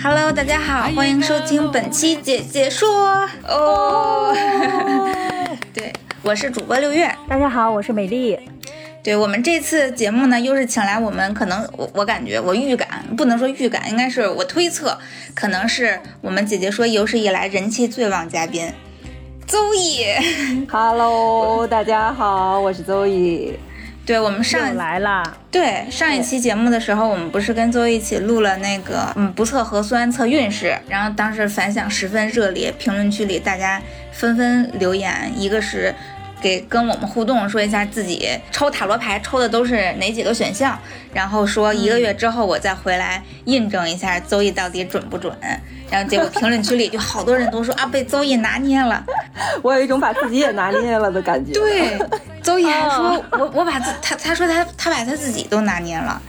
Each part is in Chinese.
Hello，大家好，欢迎收听本期姐姐说哦。对，我是主播六月。大家好，我是美丽。对我们这次节目呢，又是请来我们可能我我感觉我预感不能说预感，应该是我推测，可能是我们姐姐说有史以来人气最旺嘉宾，邹毅。Hello，大家好，我是邹毅。对我们上来了，对上一期节目的时候，我们不是跟邹毅一起录了那个嗯不测核酸测运势，然后当时反响十分热烈，评论区里大家纷纷留言，一个是。给跟我们互动，说一下自己抽塔罗牌抽的都是哪几个选项，然后说一个月之后我再回来印证一下邹毅到底准不准。然后结果评论区里就好多人都说啊被邹毅拿捏了，我有一种把自己也 拿捏了的感觉。对，邹毅还说我我把自他他说他他把他自己都拿捏了，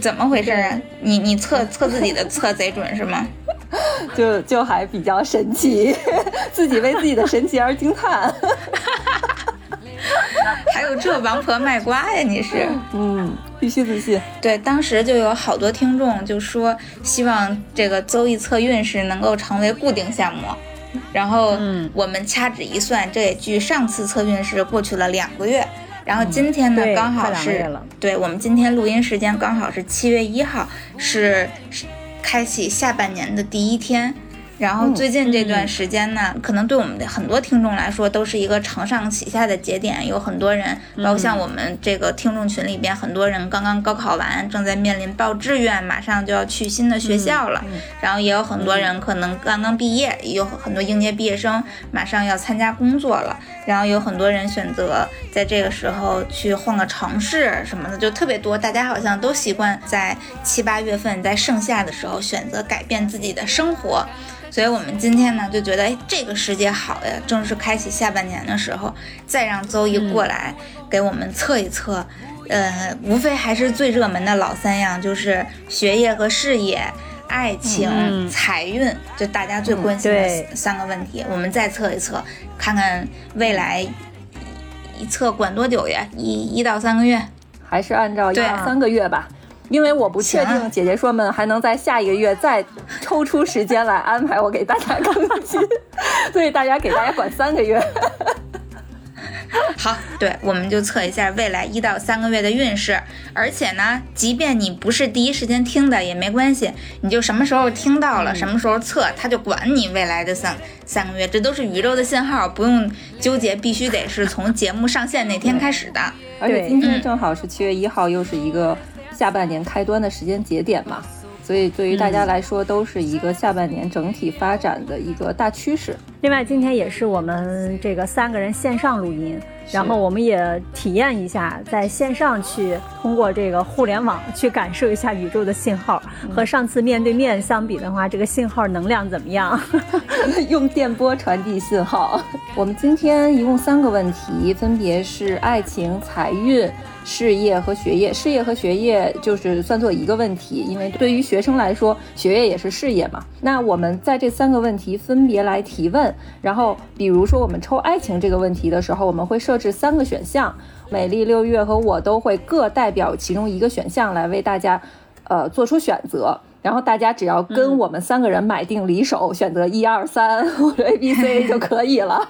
怎么回事啊？你你测测自己的测贼准是吗？就就还比较神奇，自己为自己的神奇而惊叹。这王婆卖瓜呀？你是？嗯，必须自信。对，当时就有好多听众就说，希望这个邹易测运势能够成为固定项目。然后我们掐指一算，这也距上次测运势过去了两个月。然后今天呢，对刚好是对我们今天录音时间刚好是七月一号，是是开启下半年的第一天。然后最近这段时间呢，可能对我们的很多听众来说都是一个承上启下的节点，有很多人，包括像我们这个听众群里边，很多人刚刚高考完，正在面临报志愿，马上就要去新的学校了。然后也有很多人可能刚刚毕业，也有很多应届毕业生马上要参加工作了。然后有很多人选择在这个时候去换个城市什么的，就特别多。大家好像都习惯在七八月份，在盛夏的时候选择改变自己的生活。所以我们今天呢就觉得，哎，这个时节好呀，正是开启下半年的时候，再让邹毅过来给我们测一测，呃，无非还是最热门的老三样，就是学业和事业。爱情、嗯财运，就大家最关心的三个问题，我们再测一测，看看未来一测管多久呀？一一到三个月。还是按照一对三个月吧，因为我不确定姐姐说们还能在下一个月再抽出时间来安排我给大家更新，所以大家给大家管三个月。好，对，我们就测一下未来一到三个月的运势。而且呢，即便你不是第一时间听的也没关系，你就什么时候听到了，什么时候测，它就管你未来的三三个月，这都是宇宙的信号，不用纠结，必须得是从节目上线那天开始的。而且今天嗯正好是七月一号，又是一个下半年开端的时间节点嘛，所以对于大家来说都是一个下半年整体发展的一个大趋势。另外，今天也是我们这个三个人线上录音，然后我们也体验一下在线上去通过这个互联网去感受一下宇宙的信号，和上次面对面相比的话，这个信号能量怎么样？用电波传递信号。我们今天一共三个问题，分别是爱情、财运、事业和学业。事业和学业就是算作一个问题，因为对于学生来说，学业也是事业嘛。那我们在这三个问题分别来提问，然后比如说我们抽爱情这个问题的时候，我们会设置三个选项，美丽、六月和我都会各代表其中一个选项来为大家，呃，做出选择。然后大家只要跟我们三个人买定离手，选择一二三 或者 A B C 就可以了。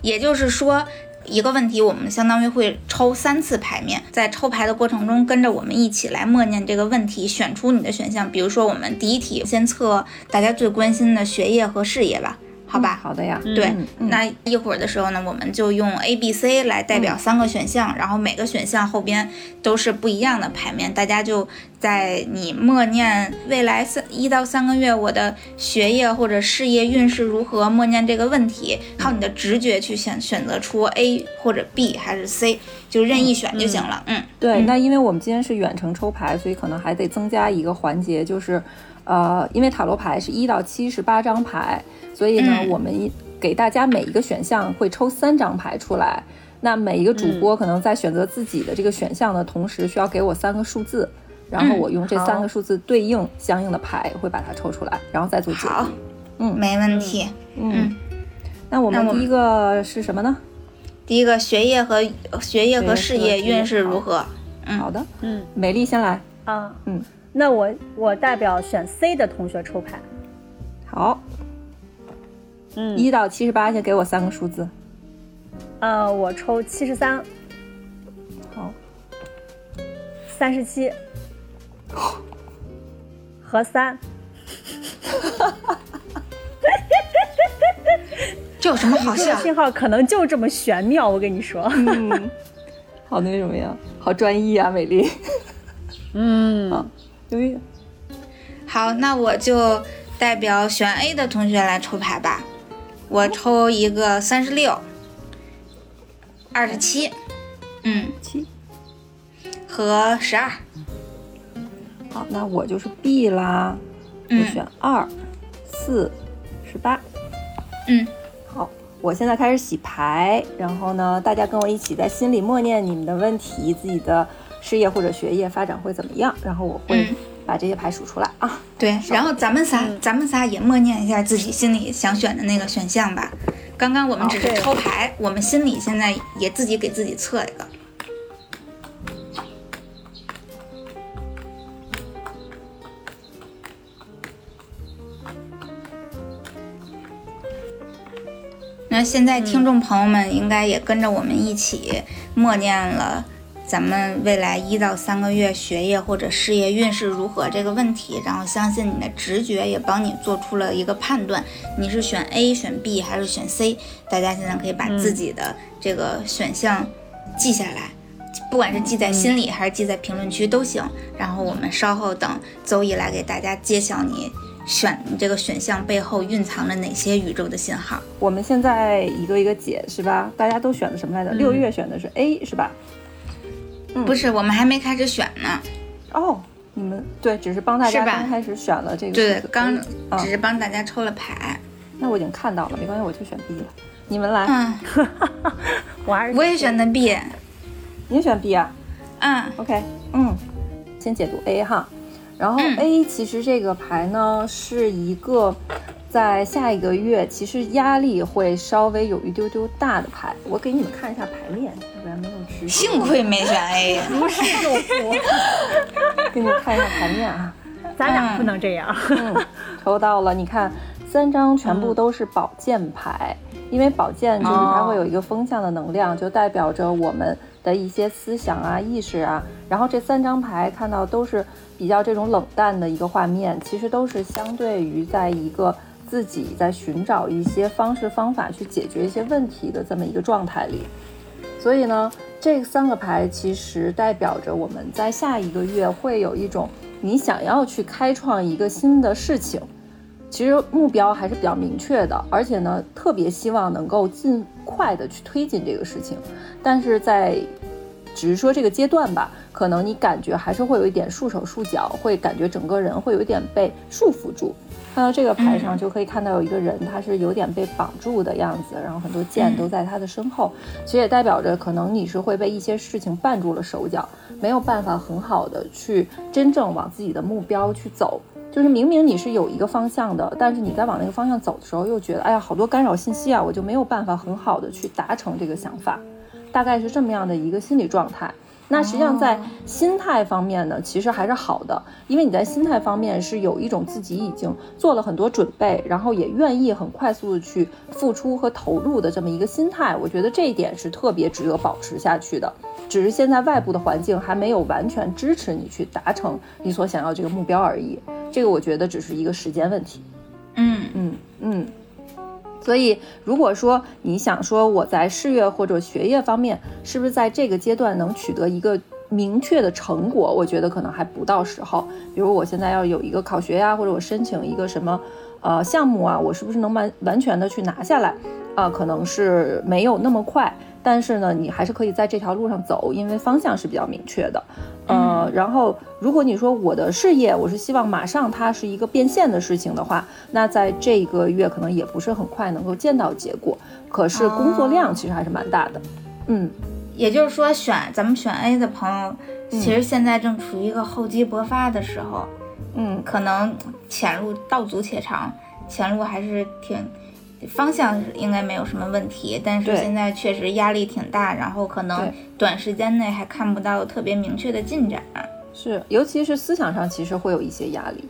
也就是说，一个问题我们相当于会抽三次牌面，在抽牌的过程中，跟着我们一起来默念这个问题，选出你的选项。比如说，我们第一题先测大家最关心的学业和事业吧。好好吧？好的呀。对，那一会儿的时候呢，我们就用 A、B、C 来代表三个选项，然后每个选项后边都是不一样的牌面，大家就在你默念未来三一到三个月我的学业或者事业运势如何，默念这个问题，靠你的直觉去选选择出 A 或者 B 还是 C，就任意选就行了。嗯，对，嗯那因为我们今天是远程抽牌，所以可能还得增加一个环节，就是，呃，因为塔罗牌是一到七十八张牌，所以呢，嗯我们一给大家每一个选项会抽三张牌出来。那每一个主播可能在选择自己的这个选项的同时，需要给我三个数字，然后嗯我用这三个数字对应相应的牌，会把它抽出来，然后再做解好读。，嗯没问题。嗯，那我们们第一个是什么呢？第一个学业和学业和事业运势如何？嗯好的，嗯美丽先来。啊，嗯，那我我代表选 C 的同学抽牌。好，嗯，一到七十八，先给我三个数字。呃，我抽七十三、好，三十七和三。这有什么好这个笑？信号可能就这么玄妙，我跟你说。嗯，好那什么呀，好专一啊，美丽。嗯，因为好，那我就代表选 A 的同学来抽牌吧。我抽一个三十六、二十七，嗯，七。和十二。好，那我就是 B 啦，我嗯选二、四、十八。嗯，好，我现在开始洗牌，然后呢，大家跟我一起在心里默念你们的问题，自己的事业或者学业发展会怎么样，然后我会嗯把这些牌数出来啊。对，然后咱们仨，咱们仨也默念一下自己心里想选的那个选项吧。刚刚我们只是抽牌，我们心里现在也自己给自己测一个。那现在听众朋友们应该也跟着我们一起默念了咱们未来一到三个月学业或者事业运势如何这个问题，然后相信你的直觉也帮你做出了一个判断，你是选 A、选 B 还是选 C？大家现在可以把自己的这个选项记下来，不管是记在心里还是记在评论区都行。然后我们稍后等周一来给大家揭晓你选你这个选项背后蕴藏着哪些宇宙的信号。我们现在一个一个解是吧？大家都选的什么来着？六月选的是 A 是吧？不是，我们还没开始选呢。哦，你们对，只是帮大家刚开始选了这个，对刚只是帮大家抽了牌。那我已经看到了，没关系，我就选 B 了。你们来，嗯，我还是我也选的 B。你也选 B 啊嗯？OK，嗯，先解读 A 哈，然后嗯 A 其实这个牌呢是一个在下一个月其实压力会稍微有一丢丢大的牌，我给你们看一下牌面，要不然没有直觉。幸亏没选 A。如释重负，给你们看一下牌面啊。咱俩不能这样。嗯，抽到了，你看三张全部都是宝剑牌，因为宝剑就是它会有一个风向的能量，就代表着我们的一些思想啊、意识啊。然后这三张牌看到都是比较这种冷淡的一个画面，其实都是相对于在一个自己在寻找一些方式方法去解决一些问题的这么一个状态里。所以呢，这三个牌其实代表着我们在下一个月会有一种你想要去开创一个新的事情，其实目标还是比较明确的，而且呢，特别希望能够尽快的去推进这个事情，但是在只是说这个阶段吧，可能你感觉还是会有一点束手束脚，会感觉整个人会有一点被束缚住。看到这个牌上就可以看到有一个人，他是有点被绑住的样子，然后很多剑都在他的身后，其实也代表着可能你是会被一些事情绊住了手脚，没有办法很好的去真正往自己的目标去走。就是明明你是有一个方向的，但是你在往那个方向走的时候，又觉得哎呀好多干扰信息啊，我就没有办法很好的去达成这个想法，大概是这么样的一个心理状态。那实际上在心态方面呢，其实还是好的，因为你在心态方面是有一种自己已经做了很多准备，然后也愿意很快速的去付出和投入的这么一个心态，我觉得这一点是特别值得保持下去的。只是现在外部的环境还没有完全支持你去达成你所想要这个目标而已，这个我觉得只是一个时间问题。嗯，嗯嗯，所以，如果说你想说我在事业或者学业方面，是不是在这个阶段能取得一个明确的成果？我觉得可能还不到时候。比如我现在要有一个考学呀，或者我申请一个什么呃项目啊，我是不是能完完全的去拿下来？啊，可能是没有那么快。但是呢，你还是可以在这条路上走，因为方向是比较明确的。呃，然后如果你说我的事业，我是希望马上它是一个变现的事情的话，那在这个月可能也不是很快能够见到结果。可是工作量其实还是蛮大的。嗯，也就是说，选咱们选 A 的朋友，其实现在正处于一个厚积薄发的时候。嗯，可能前路道阻且长，前路还是挺。方向应该没有什么问题，但是现在确实压力挺大，然后可能短时间内还看不到特别明确的进展。是，尤其是思想上，其实会有一些压力。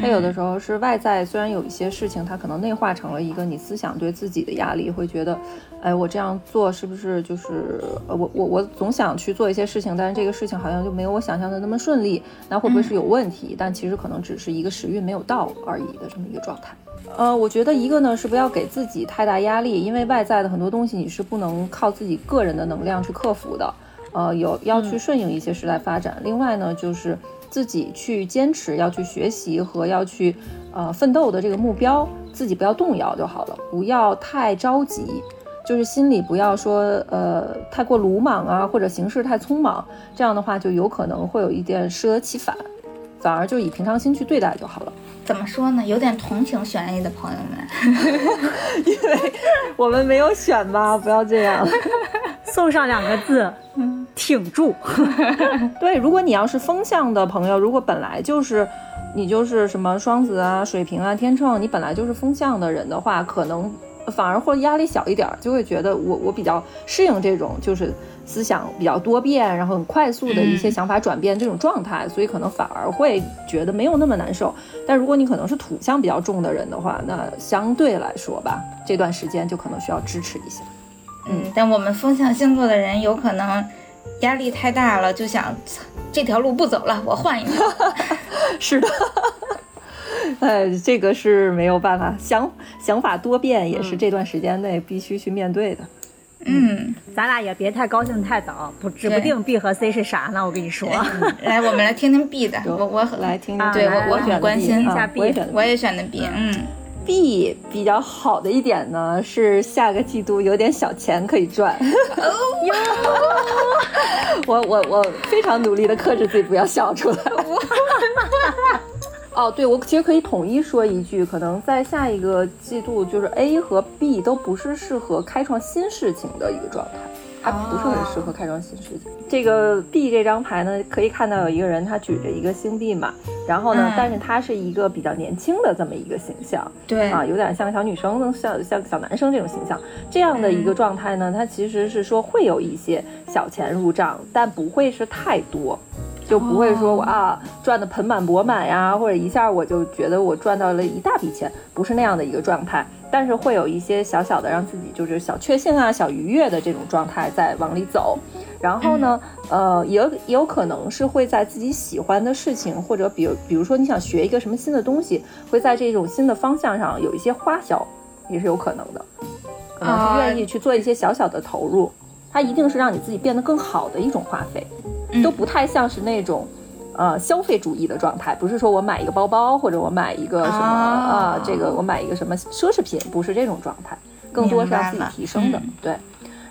它有的时候是外在，虽然有一些事情，它可能内化成了一个你思想对自己的压力，会觉得，哎，我这样做是不是就是呃，我我我总想去做一些事情，但是这个事情好像就没有我想象的那么顺利，那会不会是有问题？但其实可能只是一个时运没有到而已的这么一个状态。呃，我觉得一个呢是不要给自己太大压力，因为外在的很多东西你是不能靠自己个人的能量去克服的，呃，有要去顺应一些时代发展。另外呢，就是自己去坚持要去学习和要去呃奋斗的这个目标，自己不要动摇就好了，不要太着急，就是心里不要说呃太过鲁莽啊，或者行事太匆忙，这样的话就有可能会有一点适得其反，反而就以平常心去对待就好了。怎么说呢？有点同情选 A 的朋友们，因为我们没有选吧，不要这样，送上两个字，挺住。对，如果你要是风向的朋友，如果本来就是你就是什么双子啊、水瓶啊、天秤，你本来就是风向的人的话，可能反而会压力小一点，就会觉得我我比较适应这种就是。思想比较多变，然后很快速的一些想法转变这种状态，所以可能反而会觉得没有那么难受。但如果你可能是土象比较重的人的话，那相对来说吧，这段时间就可能需要支持一下。嗯，但我们风象星座的人有可能压力太大了，就想这条路不走了，我换一条。是的，哎，这个是没有办法，想想法多变也是这段时间内必须去面对的。嗯，咱俩也别太高兴太早，不指不定 B 和 C 是啥呢？我跟你说，来，我们来听听 B 的，我我来听听，对我我很关心。一下 B，我也选的 B，嗯，B 比较好的一点呢是下个季度有点小钱可以赚，哟，我我我非常努力的克制自己不要笑出来。哦，对，我其实可以统一说一句，可能在下一个季度，就是 A 和 B 都不是适合开创新事情的一个状态，它不是很适合开创新事情。这个 B 这张牌呢，可以看到有一个人，他举着一个星币嘛，然后呢，但是他是一个比较年轻的这么一个形象，对啊，有点像小女生，像像小男生这种形象，这样的一个状态呢，它其实是说会有一些小钱入账，但不会是太多。就不会说我啊赚的盆满钵满呀，或者一下我就觉得我赚到了一大笔钱，不是那样的一个状态。但是会有一些小小的让自己就是小确幸啊、小愉悦的这种状态在往里走。然后呢，呃，也也有可能是会在自己喜欢的事情，或者比如比如说你想学一个什么新的东西，会在这种新的方向上有一些花销，也是有可能的，可能是愿意去做一些小小的投入。它一定是让你自己变得更好的一种花费。都不太像是那种，呃，消费主义的状态。不是说我买一个包包，或者我买一个什么啊，这个我买一个什么奢侈品，不是这种状态，更多是让自己提升的。对。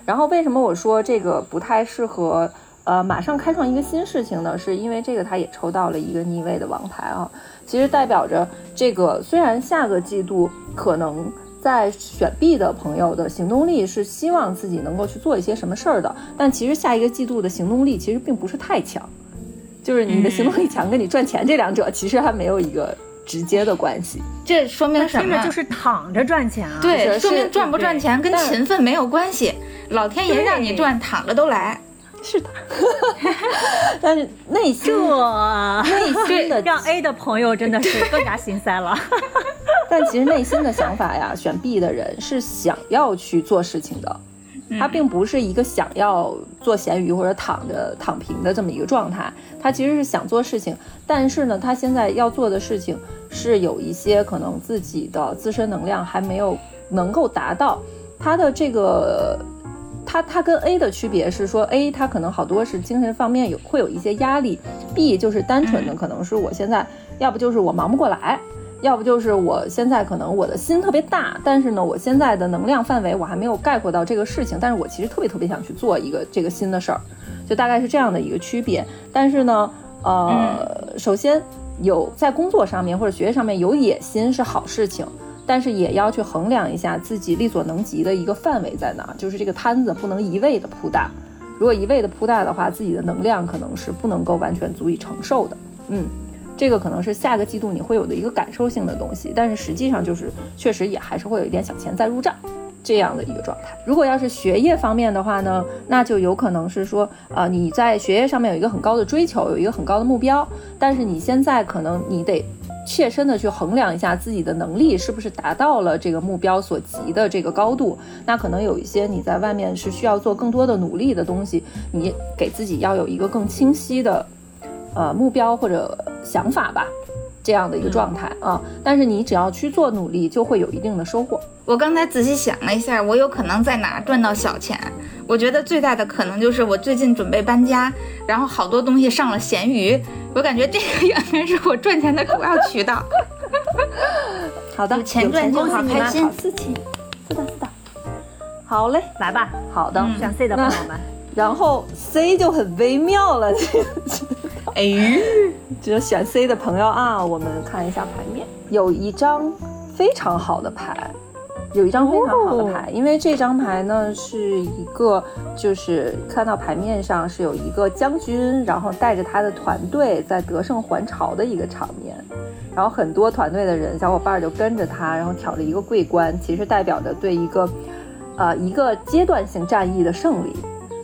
然后为什么我说这个不太适合，呃，马上开创一个新事情呢？是因为这个他也抽到了一个逆位的王牌啊，其实代表着这个虽然下个季度可能。在选 B 的朋友的行动力是希望自己能够去做一些什么事儿的，但其实下一个季度的行动力其实并不是太强，就是你的行动力强跟你赚钱这两者其实还没有一个直接的关系。这说明什么？就是躺着赚钱啊。对，说明赚不赚钱跟勤奋没有关系，老天爷让你赚，躺着都来。是的，但是内心内心的 让 A 的朋友真的是更加心塞了。但其实内心的想法呀，选 B 的人是想要去做事情的，他并不是一个想要做咸鱼或者躺着躺平的这么一个状态，他其实是想做事情，但是呢，他现在要做的事情是有一些可能自己的自身能量还没有能够达到。他的这个，他他跟 A 的区别是说，A 他可能好多是精神方面有会有一些压力，B 就是单纯的可能是我现在要不就是我忙不过来，要不就是我现在可能我的心特别大，但是呢，我现在的能量范围我还没有概括到这个事情，但是我其实特别特别想去做一个这个新的事儿，就大概是这样的一个区别。但是呢，呃，首先有在工作上面或者学业上面有野心是好事情。但是也要去衡量一下自己力所能及的一个范围在哪，就是这个摊子不能一味的铺大。如果一味的铺大的话，自己的能量可能是不能够完全足以承受的。嗯，这个可能是下个季度你会有的一个感受性的东西。但是实际上就是确实也还是会有一点小钱在入账这样的一个状态。如果要是学业方面的话呢，那就有可能是说，呃，你在学业上面有一个很高的追求，有一个很高的目标，但是你现在可能你得。切身的去衡量一下自己的能力是不是达到了这个目标所及的这个高度，那可能有一些你在外面是需要做更多的努力的东西，你给自己要有一个更清晰的，呃目标或者想法吧，这样的一个状态啊。但是你只要去做努力，就会有一定的收获。我刚才仔细想了一下，我有可能在哪赚到小钱？我觉得最大的可能就是我最近准备搬家，然后好多东西上了闲鱼，我感觉这个应该是我赚钱的主要渠道。好的，有钱赚就好开心。四七，是的，是的。好嘞，来吧。好的，选 C 的朋友们。然后 C 就很微妙了，哎，只有选 C 的朋友啊，我们看一下牌面，有一张非常好的牌。有一张非常好的牌，因为这张牌呢是一个，就是看到牌面上是有一个将军，然后带着他的团队在得胜还朝的一个场面，然后很多团队的人小伙伴就跟着他，然后挑着一个桂冠，其实代表着对一个，呃一个阶段性战役的胜利。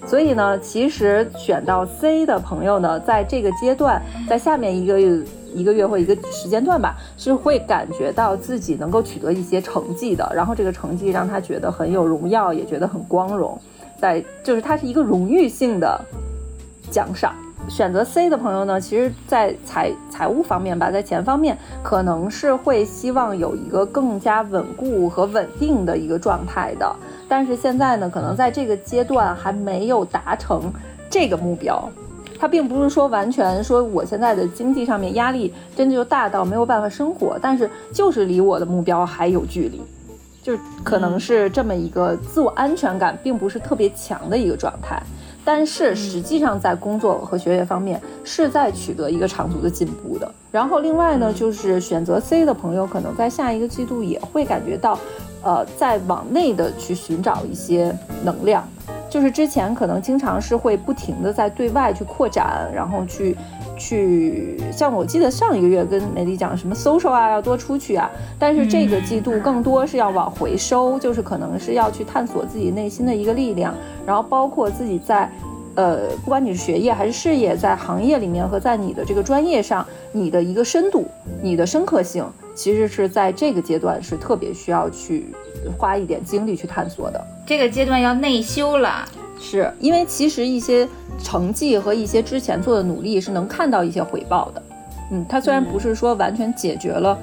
所以呢，其实选到 C 的朋友呢，在这个阶段，在下面一个一个月或一个时间段吧，是会感觉到自己能够取得一些成绩的。然后这个成绩让他觉得很有荣耀，也觉得很光荣，在就是它是一个荣誉性的奖赏。选择 C 的朋友呢，其实，在财财务方面吧，在钱方面，可能是会希望有一个更加稳固和稳定的一个状态的。但是现在呢，可能在这个阶段还没有达成这个目标。它并不是说完全说我现在的经济上面压力真的就大到没有办法生活，但是就是离我的目标还有距离，就可能是这么一个自我安全感并不是特别强的一个状态。但是实际上在工作和学业方面是在取得一个长足的进步的。然后另外呢，就是选择 C 的朋友可能在下一个季度也会感觉到。呃，在往内的去寻找一些能量，就是之前可能经常是会不停的在对外去扩展，然后去去，像我记得上一个月跟美丽讲什么 social 啊，要多出去啊，但是这个季度更多是要往回收，就是可能是要去探索自己内心的一个力量，然后包括自己在，呃，不管你是学业还是事业，在行业里面和在你的这个专业上，你的一个深度，你的深刻性。其实是在这个阶段是特别需要去花一点精力去探索的。这个阶段要内修了，是因为其实一些成绩和一些之前做的努力是能看到一些回报的。嗯，它虽然不是说完全解决了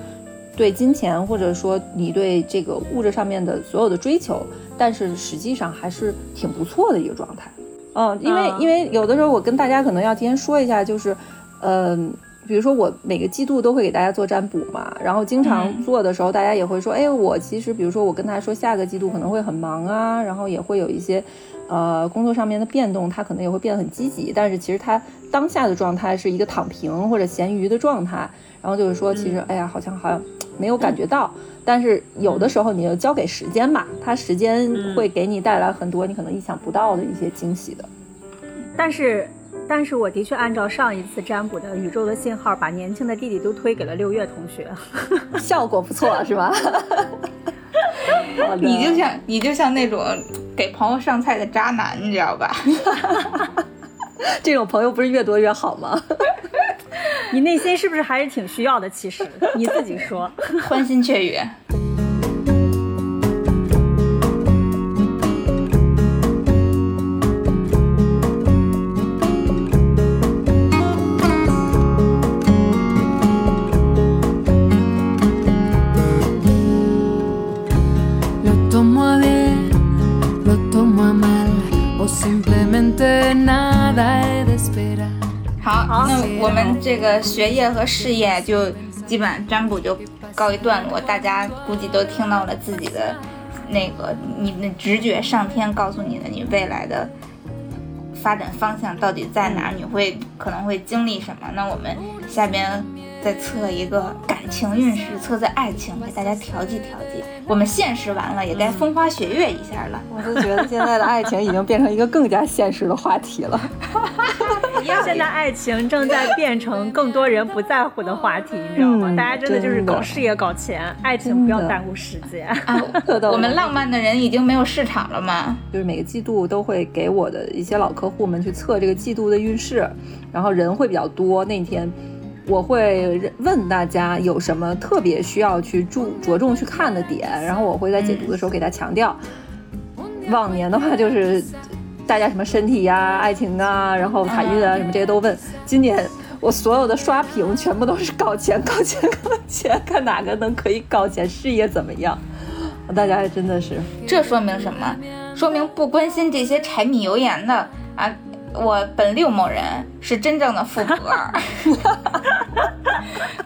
对金钱或者说你对这个物质上面的所有的追求，但是实际上还是挺不错的一个状态。嗯，因为因为有的时候我跟大家可能要提前说一下，就是，嗯。比如说我每个季度都会给大家做占卜嘛，然后经常做的时候，大家也会说，哎，我其实比如说我跟他说下个季度可能会很忙啊，然后也会有一些，呃，工作上面的变动，他可能也会变得很积极，但是其实他当下的状态是一个躺平或者咸鱼的状态，然后就是说，其实哎呀，好像好像没有感觉到，但是有的时候你就交给时间吧，他时间会给你带来很多你可能意想不到的一些惊喜的，但是。但是我的确按照上一次占卜的宇宙的信号，把年轻的弟弟都推给了六月同学，效果不错，是吧？你就像你就像那种给朋友上菜的渣男，你知道吧？这种朋友不是越多越好吗？你内心是不是还是挺需要的？其实你自己说，欢欣雀跃。我们这个学业和事业就基本占卜就告一段落，大家估计都听到了自己的那个你的直觉，上天告诉你的你未来的发展方向到底在哪，你会可能会经历什么？那我们下边再测一个感情运势，测测爱情，给大家调剂调剂。我们现实完了，也该风花雪月一下了。我就觉得现在的爱情已经变成一个更加现实的话题了。现在爱情正在变成更多人不在乎的话题，你知道吗？嗯大家真的就是搞事业、搞钱，爱情不要耽误时间。啊，我们浪漫的人已经没有市场了吗？就是每个季度都会给我的一些老客户们去测这个季度的运势，然后人会比较多。那天我会问大家有什么特别需要去注着重去看的点，然后我会在解读的时候给他强调。往年的话就是大家什么身体呀、爱情啊，然后财运啊什么这些都问。今年我所有的刷屏全部都是搞钱、搞钱、搞钱，看哪个能可以搞钱，事业怎么样？大家还真的是。这说明什么？说明不关心这些柴米油盐的啊！我本六某人是真正的富婆，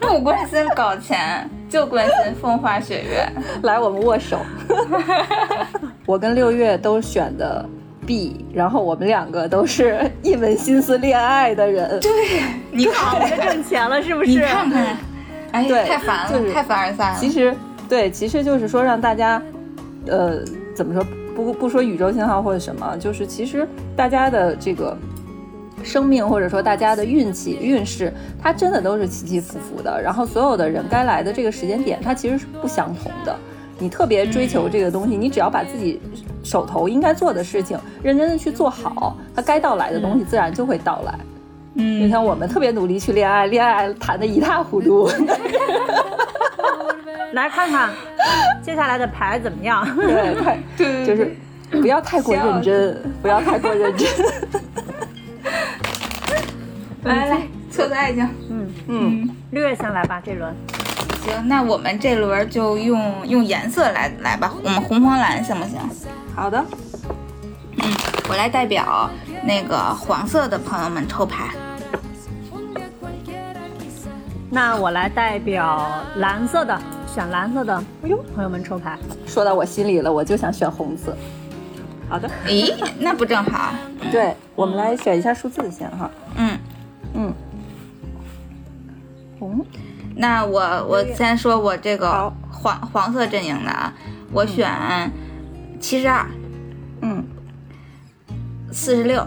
不关心搞钱，就关心风花雪月。来，我们握手。我跟六月都选的 B，然后我们两个都是一门心思恋爱的人。对，你看我们挣钱了是不是你是？看看，哎，对太烦了，就是太凡尔赛了。其实对，其实就是说让大家，呃，怎么说？不不说宇宙信号或者什么，就是其实大家的这个生命或者说大家的运气运势，它真的都是起起伏伏的。然后所有的人该来的这个时间点，它其实是不相同的。你特别追求这个东西，你只要把自己手头应该做的事情认真的去做好，它该到来的东西自然就会到来。嗯就像，我们特别努力去恋爱，恋爱谈的一塌糊涂。来看看接下来的牌怎么样？对，太对就是不要太过认真，不要太过认真。来来测测爱情。嗯，六月先来吧，这轮行，那我们这轮就用用颜色来来吧，我们红黄蓝行不行？好的，嗯，我来代表那个黄色的朋友们抽牌。那我来代表蓝色的，选蓝色的，哎呦，朋友们抽牌。说到我心里了，我就想选红色。好的，咦，那不正好？对，我们来选一下数字先哈。嗯，嗯，红，那我我先说我这个黄黄色阵营的啊，我选七十二、嗯，四十六、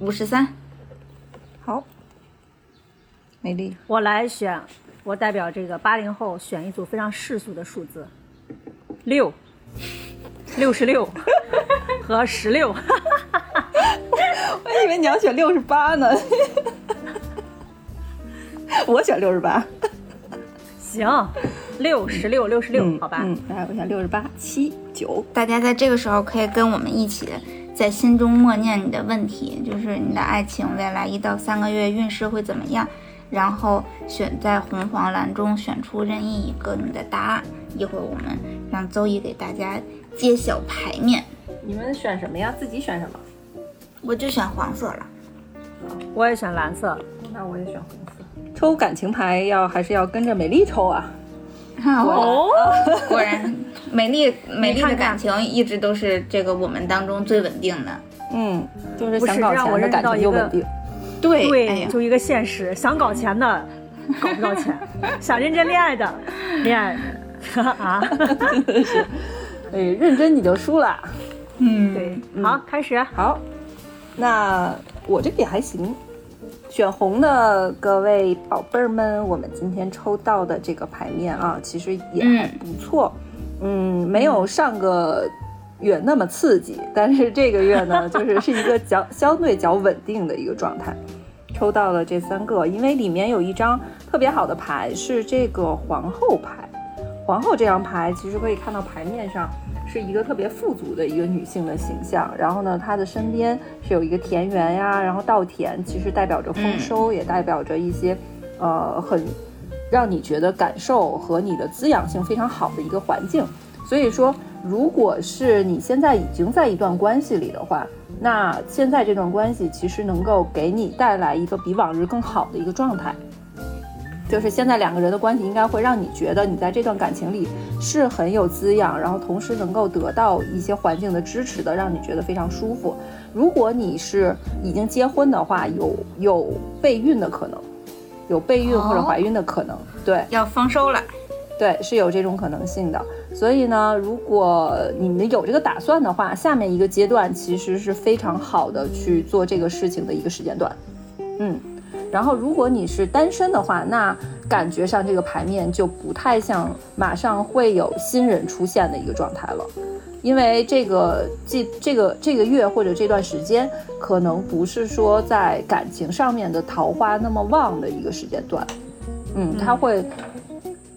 五十三。好，美丽，我来选，我代表这个八零后选一组非常世俗的数字，六，六十六和十六。我以为你要选六十八呢。我选六十八，行，六十六六十六，嗯好吧。嗯，来，我选六十八，七九，大家在这个时候可以跟我们一起在心中默念你的问题，就是你的爱情未来一到三个月运势会怎么样，然后选在红黄蓝中选出任意一个你的答案。一会儿我们让邹姨给大家揭晓牌面，你们选什么呀？自己选什么？我就选黄色了。我也选蓝色。那我也选红色。抽感情牌要还是要跟着美丽抽啊？哦，果然，美丽 美丽的感情一直都是这个我们当中最稳定的。嗯，就是想搞钱的感情就稳定。对，就一个现实，想搞钱的 搞不到钱，想认真恋爱的 恋爱啊，哎，认真你就输了。嗯，对，好，开始。好，那我这个也还行。选红的各位宝贝儿们，我们今天抽到的这个牌面啊，其实也还不错。嗯，没有上个月那么刺激，但是这个月呢，就是是一个较相对较稳定的一个状态。抽到了这三个，因为里面有一张特别好的牌，是这个皇后牌。皇后这张牌其实可以看到牌面上是一个特别富足的一个女性的形象，然后呢，她的身边是有一个田园呀，然后稻田其实代表着丰收，也代表着一些呃很让你觉得感受和你的滋养性非常好的一个环境。所以说，如果是你现在已经在一段关系里的话，那现在这段关系其实能够给你带来一个比往日更好的一个状态。就是现在两个人的关系应该会让你觉得你在这段感情里是很有滋养，然后同时能够得到一些环境的支持的，让你觉得非常舒服。如果你是已经结婚的话，有有备孕的可能，有备孕或者怀孕的可能，对，要丰收了，对，是有这种可能性的。所以呢，如果你们有这个打算的话，下面一个阶段其实是非常好的去做这个事情的一个时间段，嗯。然后，如果你是单身的话，那感觉上这个牌面就不太像马上会有新人出现的一个状态了，因为这个这这个这个月或者这段时间，可能不是说在感情上面的桃花那么旺的一个时间段，嗯，他会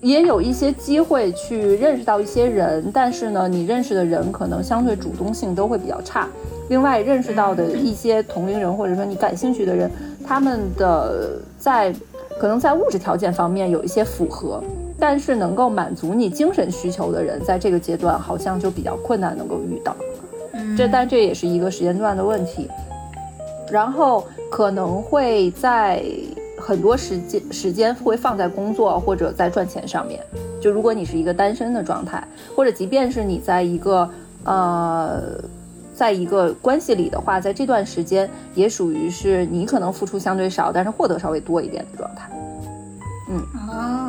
也有一些机会去认识到一些人，但是呢，你认识的人可能相对主动性都会比较差。另外，认识到的一些同龄人或者说你感兴趣的人。他们的在可能在物质条件方面有一些符合，但是能够满足你精神需求的人，在这个阶段好像就比较困难能够遇到。这但这也是一个时间段的问题。然后可能会在很多时间时间会放在工作或者在赚钱上面。就如果你是一个单身的状态，或者即便是你在一个呃。在一个关系里的话，在这段时间也属于是你可能付出相对少，但是获得稍微多一点的状态。嗯哦，嗯嗯，那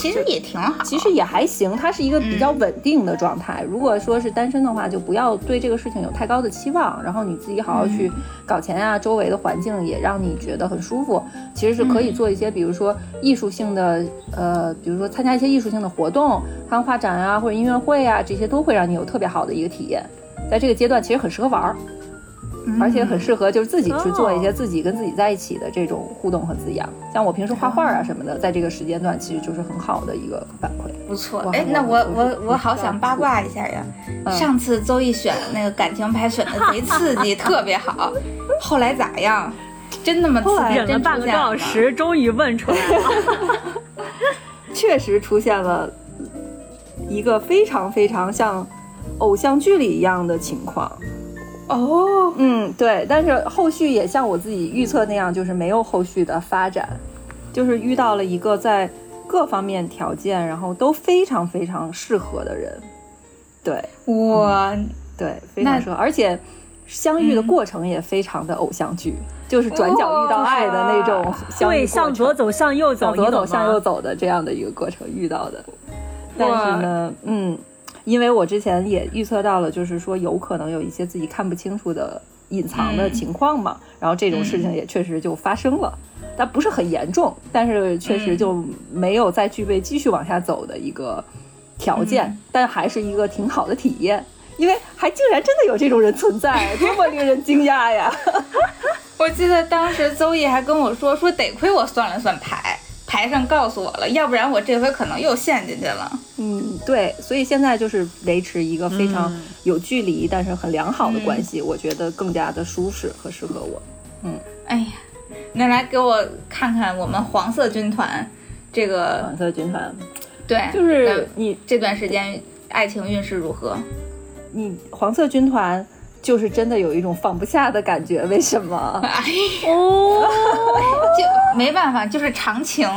其实也挺好，其实也还行，它是一个比较稳定的状态。如果说是单身的话，就不要对这个事情有太高的期望，然后你自己好好去搞钱啊，周围的环境也让你觉得很舒服。其实是可以做一些，比如说艺术性的，呃，比如说参加一些艺术性的活动，看画展啊，或者音乐会啊，这些都会让你有特别好的一个体验。在这个阶段，其实很适合玩儿，而且很适合就是自己去做一些自己跟自己在一起的这种互动和滋养。像我平时画画啊什么的，在这个时间段其实就是很好的一个反馈。不错，哎，那我我我好想八卦一下呀。上次邹毅选那个感情牌选的贼刺激，特别好。后来咋样？真那么刺激？忍了半个多小时，终于问出来了。确实出现了一个非常非常像。偶像剧里一样的情况，哦，嗯，对，但是后续也像我自己预测那样，就是没有后续的发展，就是遇到了一个在各方面条件然后都非常非常适合的人，对，哇，对，非常适合，而且相遇的过程也非常的偶像剧，就是转角遇到爱的那种，对，向左走向右走，向左走向右走的这样的一个过程遇到的，但是呢，嗯。因为我之前也预测到了，就是说有可能有一些自己看不清楚的隐藏的情况嘛，然后这种事情也确实就发生了，但不是很严重，但是确实就没有再具备继续往下走的一个条件，但还是一个挺好的体验，因为还竟然真的有这种人存在，多么令人惊讶呀！我记得当时邹毅还跟我说，说得亏我算了算牌。台上告诉我了，要不然我这回可能又陷进去了。嗯，对，所以现在就是维持一个非常有距离，但是很良好的关系，我觉得更加的舒适和适合我。嗯，哎呀，那来给我看看我们黄色军团这个黄色军团，对，就是你这段时间爱情运势如何？你黄色军团。就是真的有一种放不下的感觉，为什么？哎哦，就没办法，就是长情，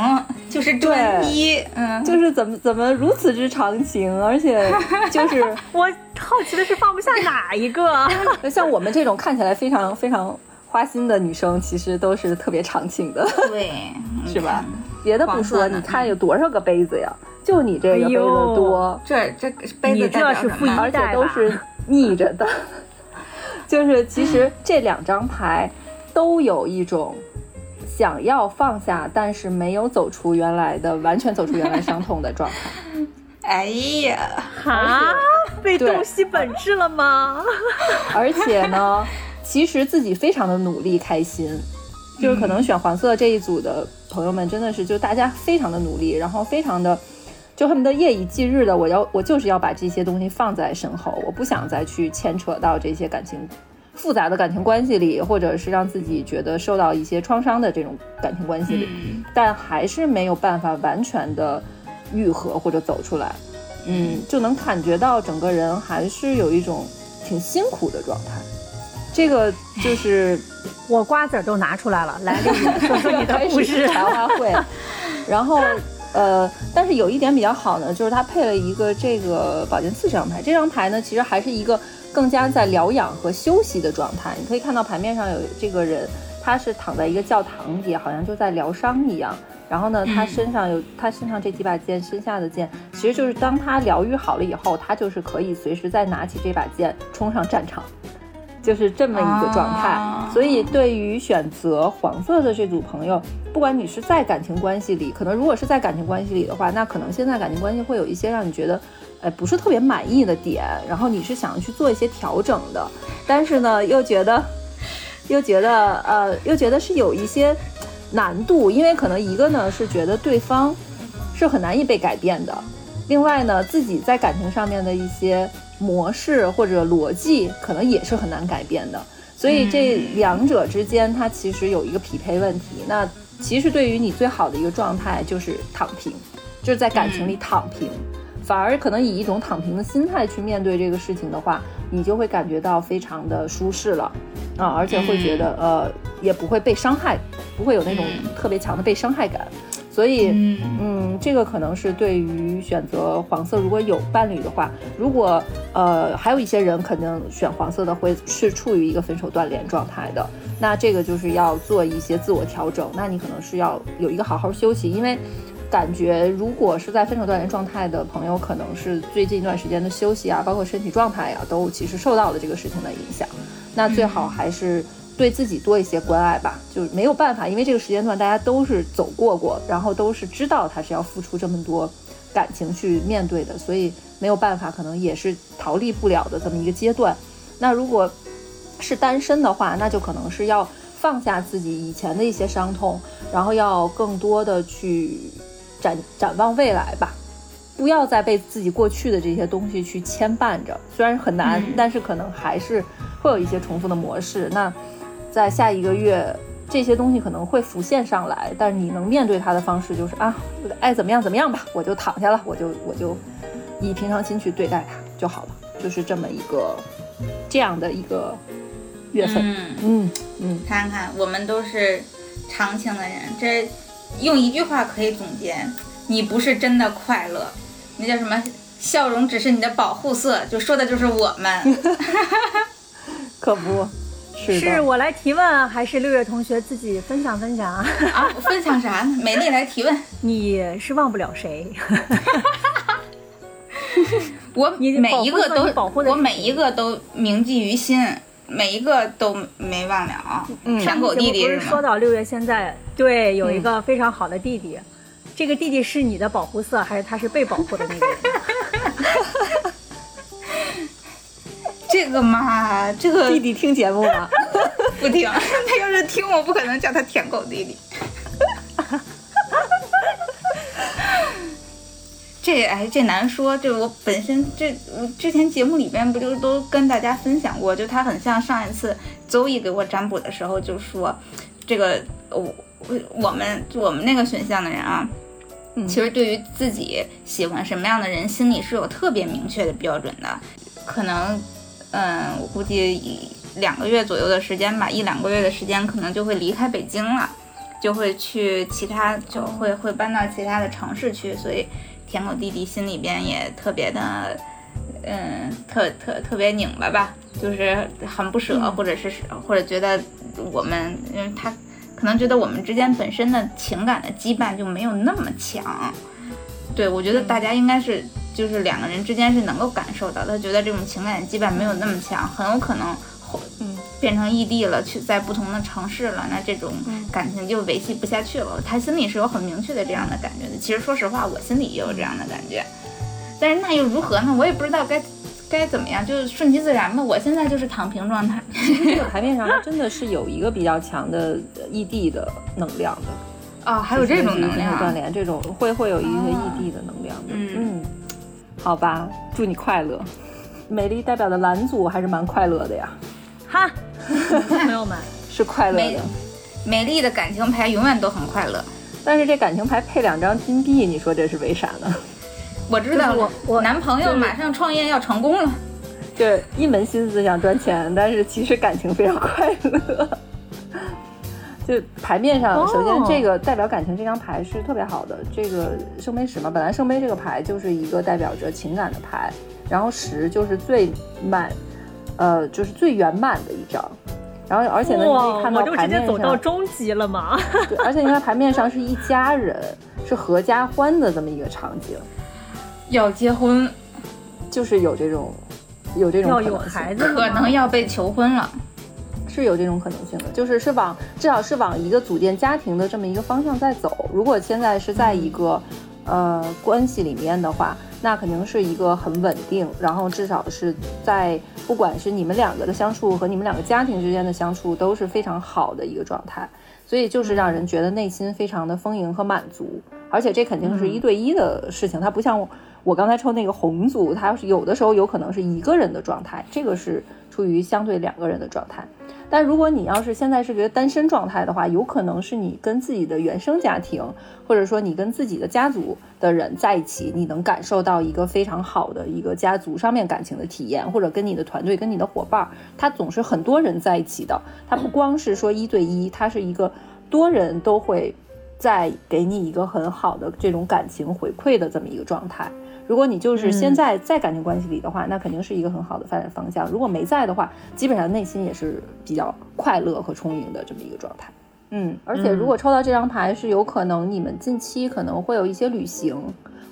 就是专一，嗯，就是怎么怎么如此之长情，而且就是 我好奇的是放不下哪一个？像我们这种看起来非常非常花心的女生，其实都是特别长情的，对，是吧？别的不说，你看有多少个杯子呀？就你这个杯子多，这这杯子这是富一代而且都是逆着的。就是其实这两张牌都有一种想要放下，但是没有走出原来的完全走出原来伤痛的状态。哎呀，啊，被洞悉本质了吗？而且呢，其实自己非常的努力开心，就是可能选黄色这一组的朋友们真的是就大家非常的努力，然后非常的。就恨不得夜以继日的，我要我就是要把这些东西放在身后，我不想再去牵扯到这些感情复杂的感情关系里，或者是让自己觉得受到一些创伤的这种感情关系里，但还是没有办法完全的愈合或者走出来，嗯，就能感觉到整个人还是有一种挺辛苦的状态，这个就是 我瓜子儿都拿出来了，来，丽丽说说你的 故事。茶话会，然后呃，但是有一点比较好呢，就是它配了一个这个宝剑四这张牌。这张牌呢，其实还是一个更加在疗养和休息的状态。你可以看到牌面上有这个人，他是躺在一个教堂里，好像就在疗伤一样。然后呢，他身上有他身上这几把剑，身下的剑，其实就是当他疗愈好了以后，他就是可以随时再拿起这把剑冲上战场，就是这么一个状态。所以对于选择黄色的这组朋友，不管你是在感情关系里，可能如果是在感情关系里的话，那可能现在感情关系会有一些让你觉得，呃，不是特别满意的点，然后你是想要去做一些调整的，但是呢，又觉得，又觉得，呃，又觉得是有一些。难度，因为可能一个呢是觉得对方是很难以被改变的，另外呢自己在感情上面的一些模式或者逻辑可能也是很难改变的，所以这两者之间它其实有一个匹配问题。那其实对于你最好的一个状态就是躺平，就是在感情里躺平，反而可能以一种躺平的心态去面对这个事情的话，你就会感觉到非常的舒适了。啊，而且会觉得，呃，也不会被伤害，不会有那种特别强的被伤害感，所以，嗯，这个可能是对于选择黄色，如果有伴侣的话，如果，呃，还有一些人肯定选黄色的会是处于一个分手断联状态的，那这个就是要做一些自我调整，那你可能是要有一个好好休息，因为感觉如果是在分手断联状态的朋友，可能是最近一段时间的休息啊，包括身体状态呀，都其实受到了这个事情的影响。那最好还是对自己多一些关爱吧，就是没有办法，因为这个时间段大家都是走过过，然后都是知道他是要付出这么多感情去面对的，所以没有办法，可能也是逃离不了的这么一个阶段。那如果是单身的话，那就可能是要放下自己以前的一些伤痛，然后要更多的去展展望未来吧。不要再被自己过去的这些东西去牵绊着，虽然很难，但是可能还是会有一些重复的模式。那在下一个月，这些东西可能会浮现上来，但是你能面对它的方式就是啊，爱怎么样怎么样吧，我就躺下了，我就我就以平常心去对待它就好了，就是这么一个这样的一个月份。嗯嗯嗯，看看我们都是长情的人，这用一句话可以总结：你不是真的快乐。那叫什么？笑容只是你的保护色，就说的就是我们。可不是？是我来提问，还是六月同学自己分享分享啊？啊，分享啥呢？美丽来提问。你是忘不了谁？我每一个都我每一个都铭记于心，每一个都没忘了。舔狗弟弟不是说到六月现在，对，有一个非常好的弟弟。这个弟弟是你的保护色，还是他是被保护的那个人？这个嘛，这个弟弟听节目吗？不听。他要是听，我不可能叫他舔狗弟弟。这哎，这难说。就我本身，这之前节目里边不就都跟大家分享过？就他很像上一次周易给我占卜的时候就说，这个我我们我们那个选项的人啊。其实对于自己喜欢什么样的人，心里是有特别明确的标准的。可能，嗯，我估计两个月左右的时间吧，一两个月的时间，可能就会离开北京了，就会去其他，就会会搬到其他的城市去。所以，舔狗弟弟心里边也特别的，嗯，特特特别拧巴吧，就是很不舍，或者是或者觉得我们，因为他。可能觉得我们之间本身的情感的羁绊就没有那么强，对我觉得大家应该是就是两个人之间是能够感受到，他觉得这种情感羁绊没有那么强，很有可能嗯变成异地了，去在不同的城市了，那这种感情就维系不下去了。他心里是有很明确的这样的感觉的。其实说实话，我心里也有这样的感觉，但是那又如何呢？我也不知道该。该怎么样就顺其自然吧。我现在就是躺平状态。其实这个牌面上它真的是有一个比较强的异地的能量的啊，还有这种能量断联，这种会会有一些异地的能量的。嗯，好吧，祝你快乐。美丽代表的蓝组还是蛮快乐的呀。哈，朋友们是快乐的。美丽的感情牌永远都很快乐，但是这感情牌配两张金币，你说这是为啥呢？我知道，我我男朋友马上创业要成功了，就是一门心思想赚钱，但是其实感情非常快乐。就牌面上，首先这个代表感情这张牌是特别好的。这个圣杯十嘛，本来圣杯这个牌就是一个代表着情感的牌，然后十就是最满，呃，就是最圆满的一张。然后而且呢，你可以看到牌面上，走到终极了吗？对，而且你看牌面上是一家人，是合家欢的这么一个场景，要结婚，就是有这种有这种要有孩子，可能要被求婚了。是有这种可能性的，就是是往至少是往一个组建家庭的这么一个方向在走。如果现在是在一个，呃，关系里面的话，那肯定是一个很稳定，然后至少是在不管是你们两个的相处和你们两个家庭之间的相处都是非常好的一个状态，所以就是让人觉得内心非常的丰盈和满足。而且这肯定是一对一的事情，它不像我刚才抽那个红组，它是有的时候有可能是一个人的状态，这个是处于相对两个人的状态。但如果你要是现在是个单身状态的话，有可能是你跟自己的原生家庭，或者说你跟自己的家族的人在一起，你能感受到一个非常好的一个家族上面感情的体验，或者跟你的团队、跟你的伙伴，他总是很多人在一起的，他不光是说一对一，他是一个多人都会在给你一个很好的这种感情回馈的这么一个状态。如果你就是现在在感情关系里的话，那肯定是一个很好的发展方向。如果没在的话，基本上内心也是比较快乐和充盈的这么一个状态。嗯，而且如果抽到这张牌，是有可能你们近期可能会有一些旅行，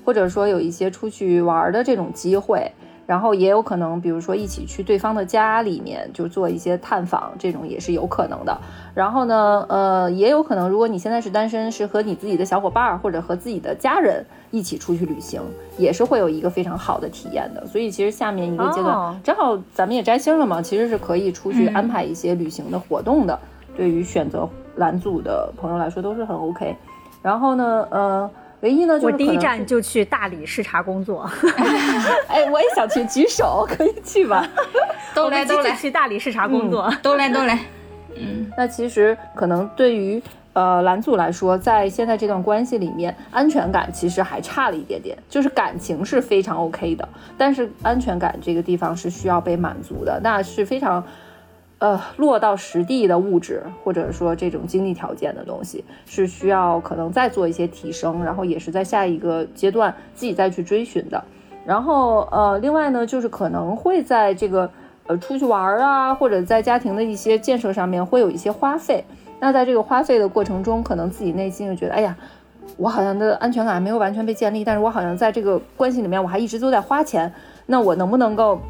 或者说有一些出去玩的这种机会。然后也有可能，比如说一起去对方的家里面，就做一些探访，这种也是有可能的。然后呢，呃，也有可能，如果你现在是单身，是和你自己的小伙伴或者和自己的家人一起出去旅行，也是会有一个非常好的体验的。所以其实下面一个阶段，正好咱们也摘星了嘛，其实是可以出去安排一些旅行的活动的。对于选择蓝组的朋友来说，都是很 OK。然后呢，呃。唯一呢，我第一站就去大理视察工作。哎，我也想去，举手可以去吧？都来都来，去大理视察工作，都来 都来。嗯，那其实可能对于呃蓝组来说，在现在这段关系里面，安全感其实还差了一点点。就是感情是非常 OK 的，但是安全感这个地方是需要被满足的，那是非常。呃，落到实地的物质，或者说这种经济条件的东西，是需要可能再做一些提升，然后也是在下一个阶段自己再去追寻的。然后呃，另外呢，就是可能会在这个呃出去玩啊，或者在家庭的一些建设上面会有一些花费。那在这个花费的过程中，可能自己内心就觉得，哎呀，我好像的安全感还没有完全被建立，但是我好像在这个关系里面我还一直都在花钱，那我能不能够？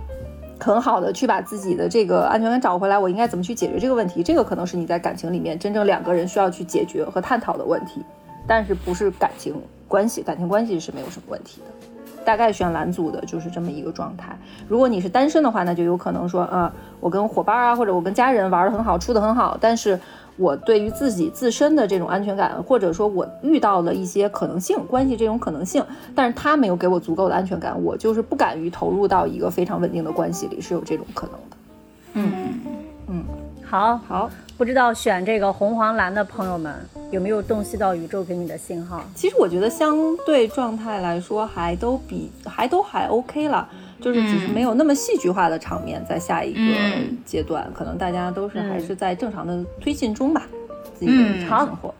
很好的去把自己的这个安全感找回来，我应该怎么去解决这个问题？这个可能是你在感情里面真正两个人需要去解决和探讨的问题，但是不是感情关系，感情关系是没有什么问题的。大概选蓝组的就是这么一个状态。如果你是单身的话，那就有可能说，啊，我跟伙伴啊，或者我跟家人玩的很好，处的很好，但是。我对于自己自身的这种安全感，或者说我遇到了一些可能性关系这种可能性，但是他没有给我足够的安全感，我就是不敢于投入到一个非常稳定的关系里，是有这种可能的。嗯嗯，好好，不知道选这个红黄蓝的朋友们有没有洞悉到宇宙给你的信号？其实我觉得相对状态来说，还都比还都还 OK 了。就是只是没有那么戏剧化的场面，在下一个阶段，可能大家都是还是在正常的推进中吧，自己的日常生活。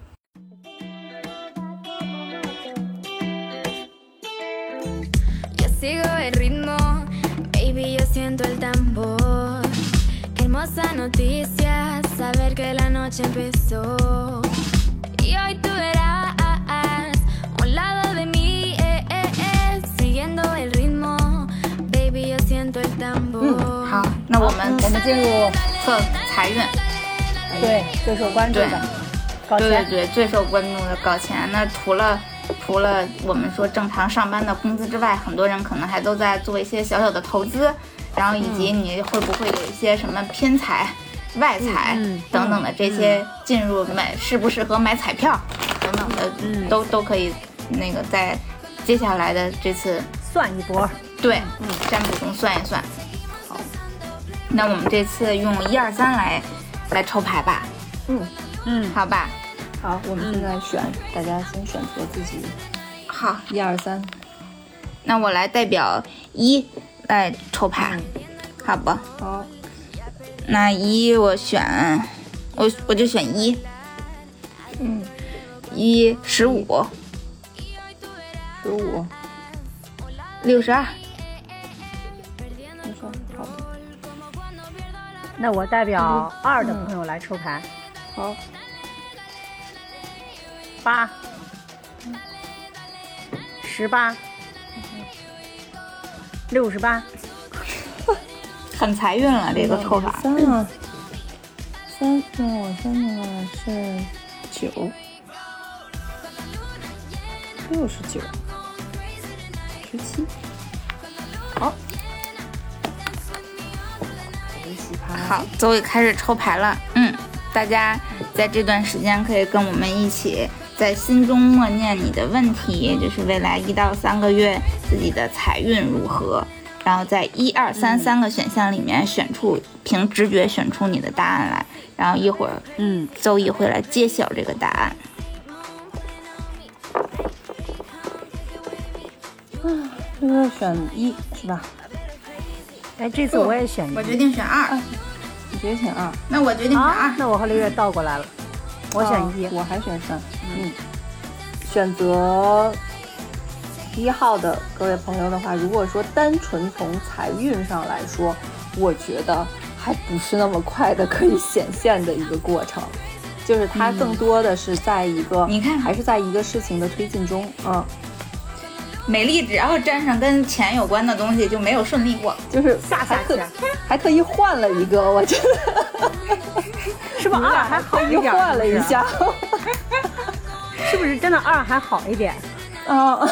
嗯，好，那我们我们进入测财运，对最受关注的，对对对，最受关注的搞钱。那除了除了我们说正常上班的工资之外，很多人可能还都在做一些小小的投资，然后以及你会不会有一些什么偏财、外财等等的这些进入买适不适合买彩票等等的，都都可以那个在接下来的这次算一波。对，嗯，占卜中算一算。好，那我们这次用一二三来来抽牌吧。嗯嗯，好吧。好，我们现在选，大家先选择自己。好，一二三。那我来代表一来抽牌。好不，好，那一我选，我我就选一，嗯，一十五，十五，六十二，那我代表二的朋友来抽牌，好，八，十八，六十八，很财运了这个抽法。三啊，三，那我三的话是九，六十九，十七，洗牌，好，周宇开始抽牌了。嗯，大家在这段时间可以跟我们一起在心中默念你的问题，就是未来一到三个月自己的财运如何，然后在一二三三个选项里面选出，凭直觉选出你的答案来，然后一会儿嗯，周易会来揭晓这个答案。这个选一是吧？哎，这次我也选一我决定选二，你决定选二，那我决定选啊二，。那我和六月倒过来了，我选一哦，我还选三，嗯，选择一号的各位朋友的话，如果说单纯从财运上来说，我觉得还不是那么快的可以显现的一个过程，就是它更多的是在一个，你看还是在一个事情的推进中，嗯，美丽只要沾上跟钱有关的东西，就没有顺利过。就是下下还特下还特意换了一个，我觉得 是不是二还好一点？换了一下，是不是真的二还好一点？啊。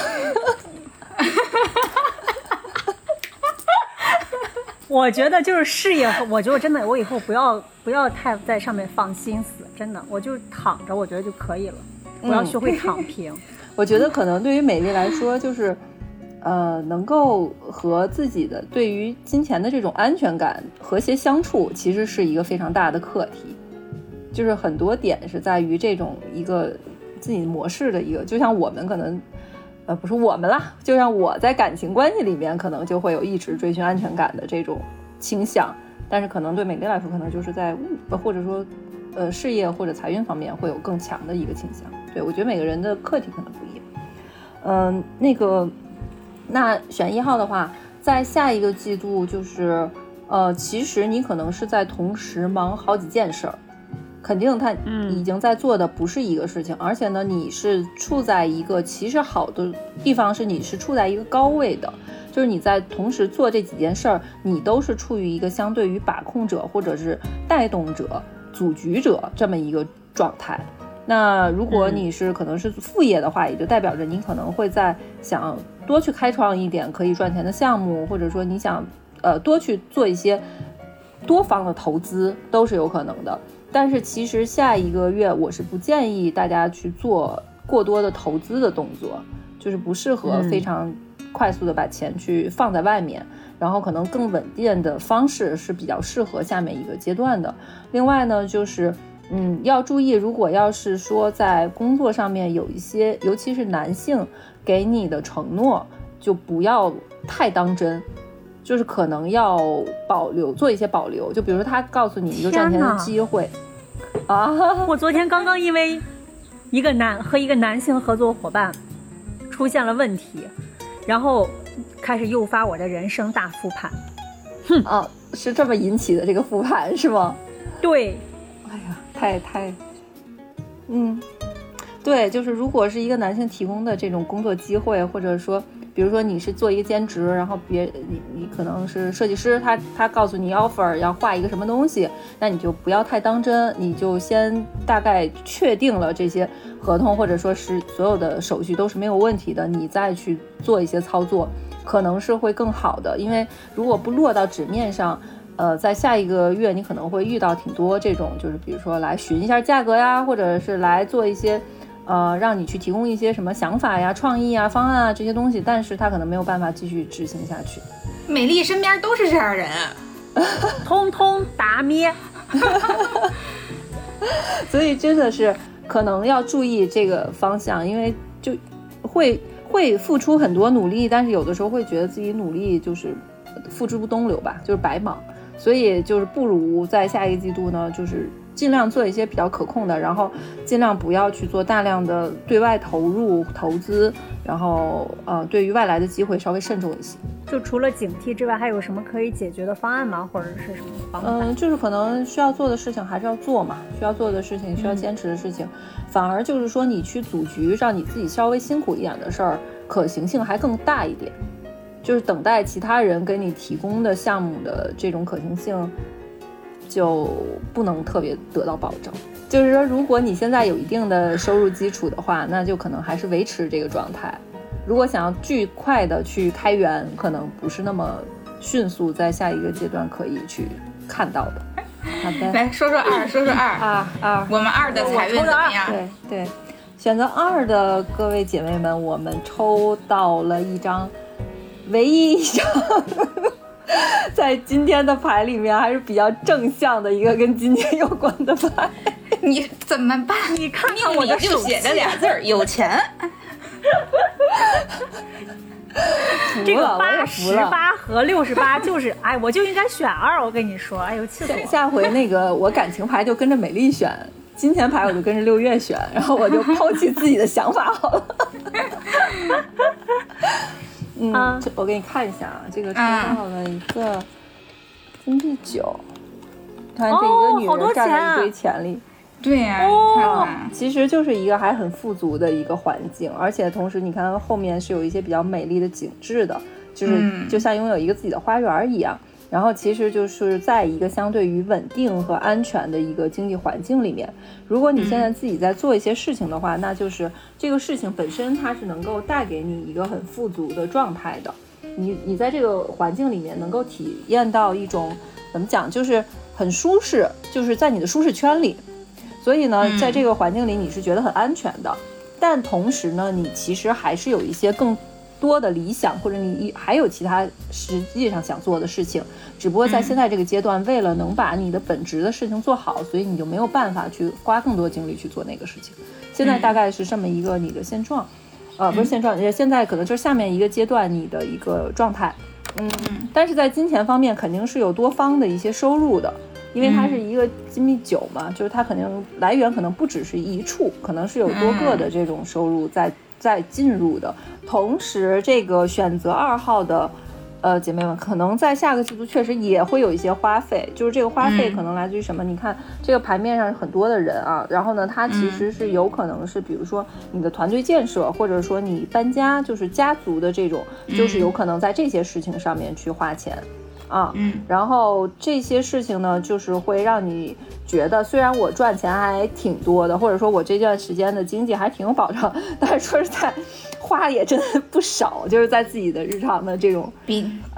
我觉得就是事业，我觉得真的，我以后不要不要太在上面放心思，真的，我就躺着，我觉得就可以了。我要学会躺平。我觉得可能对于美丽来说，就是，呃，能够和自己的对于金钱的这种安全感和谐相处，其实是一个非常大的课题。就是很多点是在于这种一个自己模式的一个，就像我们可能，呃，不是我们啦，就像我在感情关系里面，可能就会有一直追寻安全感的这种倾向，但是可能对美丽来说，可能就是在物或者说，呃，事业或者财运方面会有更强的一个倾向。对我觉得每个人的课题可能不一样。嗯、那个，那选一号的话，在下一个季度就是，呃，其实你可能是在同时忙好几件事儿。肯定他嗯已经在做的不是一个事情，而且呢，你是处在一个其实好的地方是你是处在一个高位的，就是你在同时做这几件事儿，你都是处于一个相对于把控者或者是带动者、组局者这么一个状态。那如果你是可能是副业的话，也就代表着你可能会在想多去开创一点可以赚钱的项目，或者说你想呃多去做一些多方的投资都是有可能的。但是其实下一个月我是不建议大家去做过多的投资的动作，就是不适合非常快速的把钱去放在外面，然后可能更稳定的方式是比较适合下面一个阶段的。另外呢，就是嗯要注意，如果要是说在工作上面有一些，尤其是男性给你的承诺，就不要太当真。就是可能要保留做一些保留，就比如说他告诉你一个赚钱的机会，啊，我昨天刚刚因为一个男和一个男性合作伙伴出现了问题，然后开始诱发我的人生大复盘。哼啊，是这么引起的这个复盘是吗？对，哎呀，太太，嗯，对，就是如果是一个男性提供的这种工作机会，或者说，比如说你是做一个兼职，然后别你你可能是设计师，他他告诉你 offer 要画一个什么东西，那你就不要太当真，你就先大概确定了这些合同或者说是所有的手续都是没有问题的，你再去做一些操作，可能是会更好的，因为如果不落到纸面上。呃，在下一个月你可能会遇到挺多这种，就是比如说来询一下价格呀，或者是来做一些，呃，让你去提供一些什么想法呀、创意啊、方案啊这些东西，但是他可能没有办法继续执行下去。美丽身边都是这样人，通通达咩。所以真的是可能要注意这个方向，因为就会会付出很多努力，但是有的时候会觉得自己努力就是付之不东流吧，就是白忙。所以就是不如在下一个季度呢，就是尽量做一些比较可控的，然后尽量不要去做大量的对外投入投资，然后呃，对于外来的机会稍微慎重一些。就除了警惕之外，还有什么可以解决的方案吗？或者是什么方法？嗯，就是可能需要做的事情还是要做嘛，需要做的事情，需要坚持的事情，反而就是说你去组局，让你自己稍微辛苦一点的事儿，可行性还更大一点。就是等待其他人给你提供的项目的这种可行性，就不能特别得到保证。就是说，如果你现在有一定的收入基础的话，那就可能还是维持这个状态。如果想要巨快的去开源，可能不是那么迅速在下一个阶段可以去看到的。好的，来说说二，说说二啊啊，我们二的财运怎么样？对对，选择二的各位姐妹们，我们抽到了一张。唯一一张 在今天的牌里面还是比较正向的一个跟今天有关的牌，你怎么办？你看看我的就写着俩字儿：有钱。这个八十八和六十八 就是，哎，我就应该选二。我跟你说，哎呦，气死我！下回那个我感情牌就跟着美丽选，金钱牌我就跟着六月选，然后我就抛弃自己的想法好了。嗯，我给你看一下啊，这个抽到了一个金币九，看这一个女人站在一堆钱里，对呀，哦，其实就是一个还很富足的一个环境，而且同时你看后面是有一些比较美丽的景致的，就是就像拥有一个自己的花园一样。然后其实就是在一个相对于稳定和安全的一个经济环境里面，如果你现在自己在做一些事情的话，那就是这个事情本身它是能够带给你一个很富足的状态的。你你在这个环境里面能够体验到一种怎么讲，就是很舒适，就是在你的舒适圈里。所以呢，在这个环境里你是觉得很安全的，但同时呢，你其实还是有一些更。多的理想，或者你还有其他实际上想做的事情，只不过在现在这个阶段，为了能把你的本职的事情做好，所以你就没有办法去花更多精力去做那个事情。现在大概是这么一个你的现状，呃，不是现状，现在可能就是下面一个阶段你的一个状态，嗯，但是在金钱方面肯定是有多方的一些收入的，因为它是一个金币九嘛，就是它肯定来源可能不只是一处，可能是有多个的这种收入在。在进入的同时，这个选择二号的，呃，姐妹们，可能在下个季度确实也会有一些花费，就是这个花费可能来自于什么？你看这个牌面上很多的人啊，然后呢，它其实是有可能是，比如说你的团队建设，或者说你搬家，就是家族的这种，就是有可能在这些事情上面去花钱。啊，嗯，然后这些事情呢，就是会让你觉得，虽然我赚钱还挺多的，或者说我这段时间的经济还挺有保障，但是说实在，花也真的不少，就是在自己的日常的这种，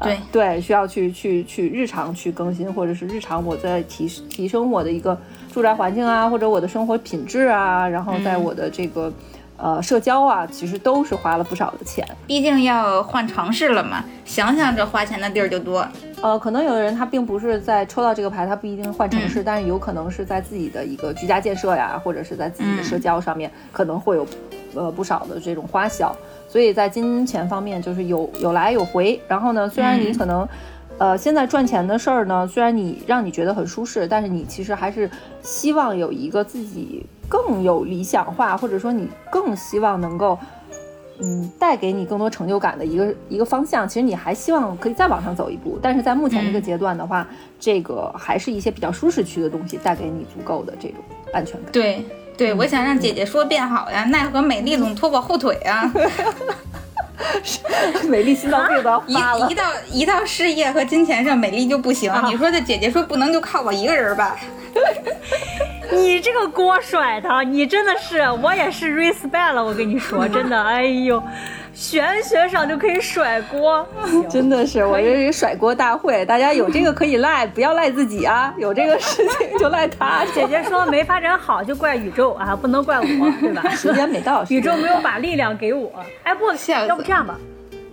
对。对，需要去去去日常去更新，或者是日常我在提提升我的一个住宅环境啊，或者我的生活品质啊，然后在我的这个。呃，社交啊，其实都是花了不少的钱，毕竟要换城市了嘛。想想这花钱的地儿就多。呃，可能有的人他并不是在抽到这个牌，他不一定换城市，但是有可能是在自己的一个居家建设呀，或者是在自己的社交上面，可能会有呃不少的这种花销。所以在金钱方面，就是有有来有回。然后呢，虽然你可能。呃，现在赚钱的事儿呢，虽然你让你觉得很舒适，但是你其实还是希望有一个自己更有理想化，或者说你更希望能够，嗯，带给你更多成就感的一个一个方向。其实你还希望可以再往上走一步，但是在目前这个阶段的话，这个还是一些比较舒适区的东西带给你足够的这种安全感。对对，我想让姐姐说变好呀，奈何美丽总拖我后腿啊。美丽心脏病都要发了。一一到一到事业和金钱上，美丽就不行。你说这姐姐说不能就靠我一个人吧？你这个锅甩的，你真的是，我也是 respect 了。我跟你说，真的，哎呦。玄学上就可以甩锅，真的是我这是甩锅大会，大家有这个可以赖，不要赖自己啊！有这个事情就赖他。姐姐说没发展好就怪宇宙啊，不能怪我，对吧？时间没到，宇宙没有把力量给我。哎，不，要不这样吧，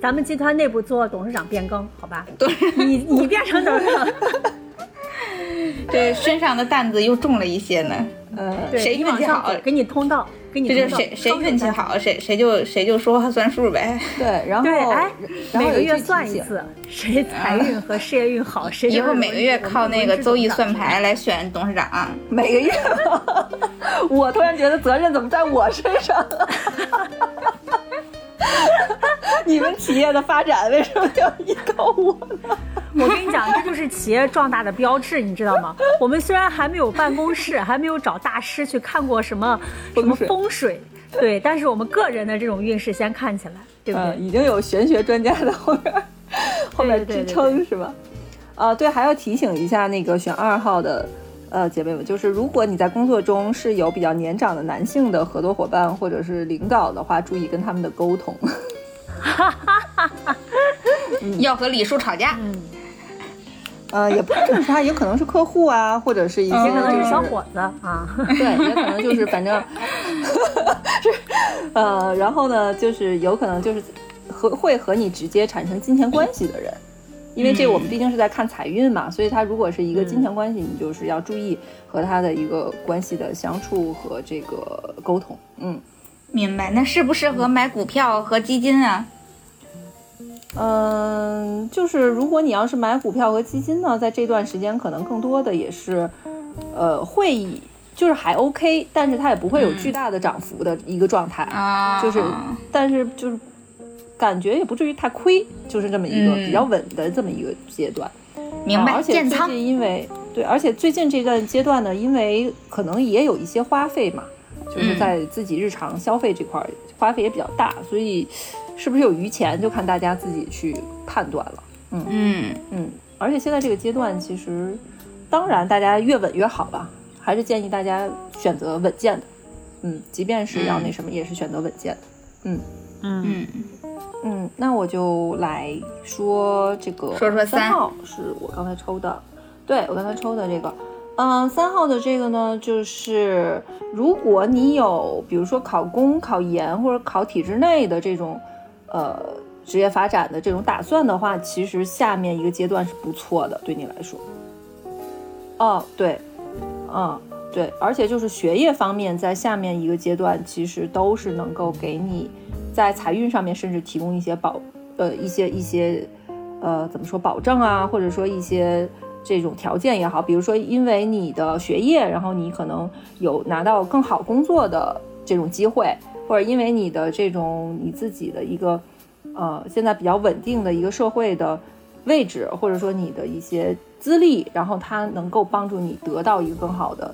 咱们集团内部做董事长变更，好吧？对，你你变成董事长。这身上的担子又重了一些呢。呃，谁运气好给你通道，给你这就通道是谁谁运气好，谁谁就谁就说话算数呗。对，然后每个月算一次，谁财运和事业运好，谁以后每个月靠那个周易算牌。牌来选董事长。每个月，我突然觉得责任怎么在我身上？你们企业的发展为什么要依靠我呢？我跟你讲，这就是企业壮大的标志，你知道吗？我们虽然还没有办公室，还没有找大师去看过什么什么风水，对，但是我们个人的这种运势先看起来，对不呃，对？已经有玄学专家在后面后面支撑是吧？啊，对，还要提醒一下那个选二号的呃姐妹们，就是如果你在工作中是有比较年长的男性的合作伙伴或者是领导的话，注意跟他们的沟通。要和李叔吵架，嗯，呃，也不一定是他，也可能是客户啊，或者是一些也可能就是小伙子啊，对，也可能就是反正 是呃，然后呢，就是有可能就是和会和你直接产生金钱关系的人，因为这我们毕竟是在看财运嘛，所以他如果是一个金钱关系，你就是要注意和他的一个关系的相处和这个沟通。嗯明白？那适不适合买股票和基金啊？嗯，就是如果你要是买股票和基金呢，在这段时间可能更多的也是呃会以就是还 OK，但是它也不会有巨大的涨幅的一个状态。啊，就是，但是就是感觉也不至于太亏，就是这么一个嗯比较稳的这么一个阶段。明白。啊而且最近因为对，而且最近这段阶段呢，因为可能也有一些花费嘛，就是嗯在自己日常消费这块儿花费也比较大，所以是不是有余钱就看大家自己去判断了。嗯，嗯嗯，而且现在这个阶段，其实当然大家越稳越好吧，还是建议大家选择稳健的。嗯，即便是要那什么，也是选择稳健的。嗯嗯，嗯，嗯，那我就来说这个说说三三号是我刚才抽的，对我刚才抽的这个，嗯、三号的这个呢，就是如果你有比如说考公、考研或者考体制内的这种呃职业发展的这种打算的话，其实下面一个阶段是不错的，对你来说。哦，对，嗯，对，而且就是学业方面，在下面一个阶段，其实都是能够给你在财运上面，甚至提供一些保，呃，一些一些，呃，怎么说保证啊，或者说一些这种条件也好，比如说因为你的学业，然后你可能有拿到更好工作的这种机会，或者因为你的这种你自己的一个，呃，现在比较稳定的一个社会的位置，或者说你的一些资历，然后它能够帮助你得到一个更好的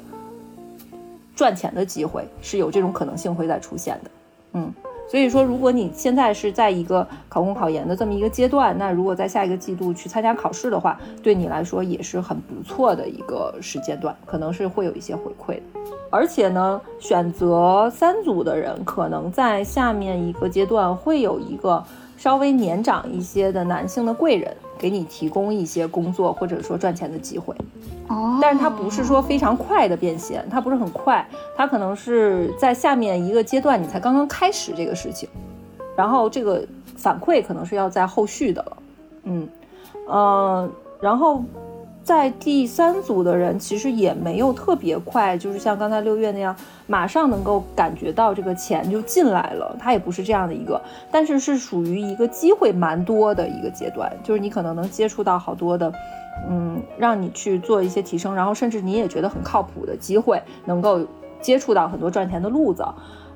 赚钱的机会，是有这种可能性会在出现的。嗯，所以说，如果你现在是在一个考公考研的这么一个阶段，那如果在下一个季度去参加考试的话，对你来说也是很不错的一个时间段，可能是会有一些回馈的。而且呢，选择三组的人，可能在下面一个阶段会有一个稍微年长一些的男性的贵人，给你提供一些工作或者说赚钱的机会。哦，但是它不是说非常快的变现，它不是很快，它可能是在下面一个阶段你才刚刚开始这个事情，然后这个反馈可能是要在后续的了，嗯，呃，然后在第三组的人其实也没有特别快，就是像刚才六月那样，马上能够感觉到这个钱就进来了，他也不是这样的一个，但是是属于一个机会蛮多的一个阶段，就是你可能能接触到好多的。嗯，让你去做一些提升，然后甚至你也觉得很靠谱的机会，能够接触到很多赚钱的路子。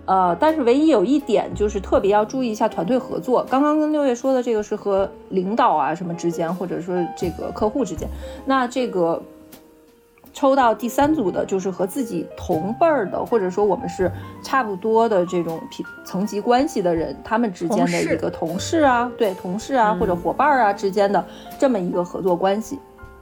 呃，但是唯一有一点就是特别要注意一下团队合作。刚刚跟六月说的这个是和领导啊什么之间，或者说这个客户之间。那这个抽到第三组的就是和自己同辈儿的，或者说我们是差不多的这种平层级关系的人，他们之间的一个同事啊，对同事啊、或者伙伴儿啊之间的这么一个合作关系。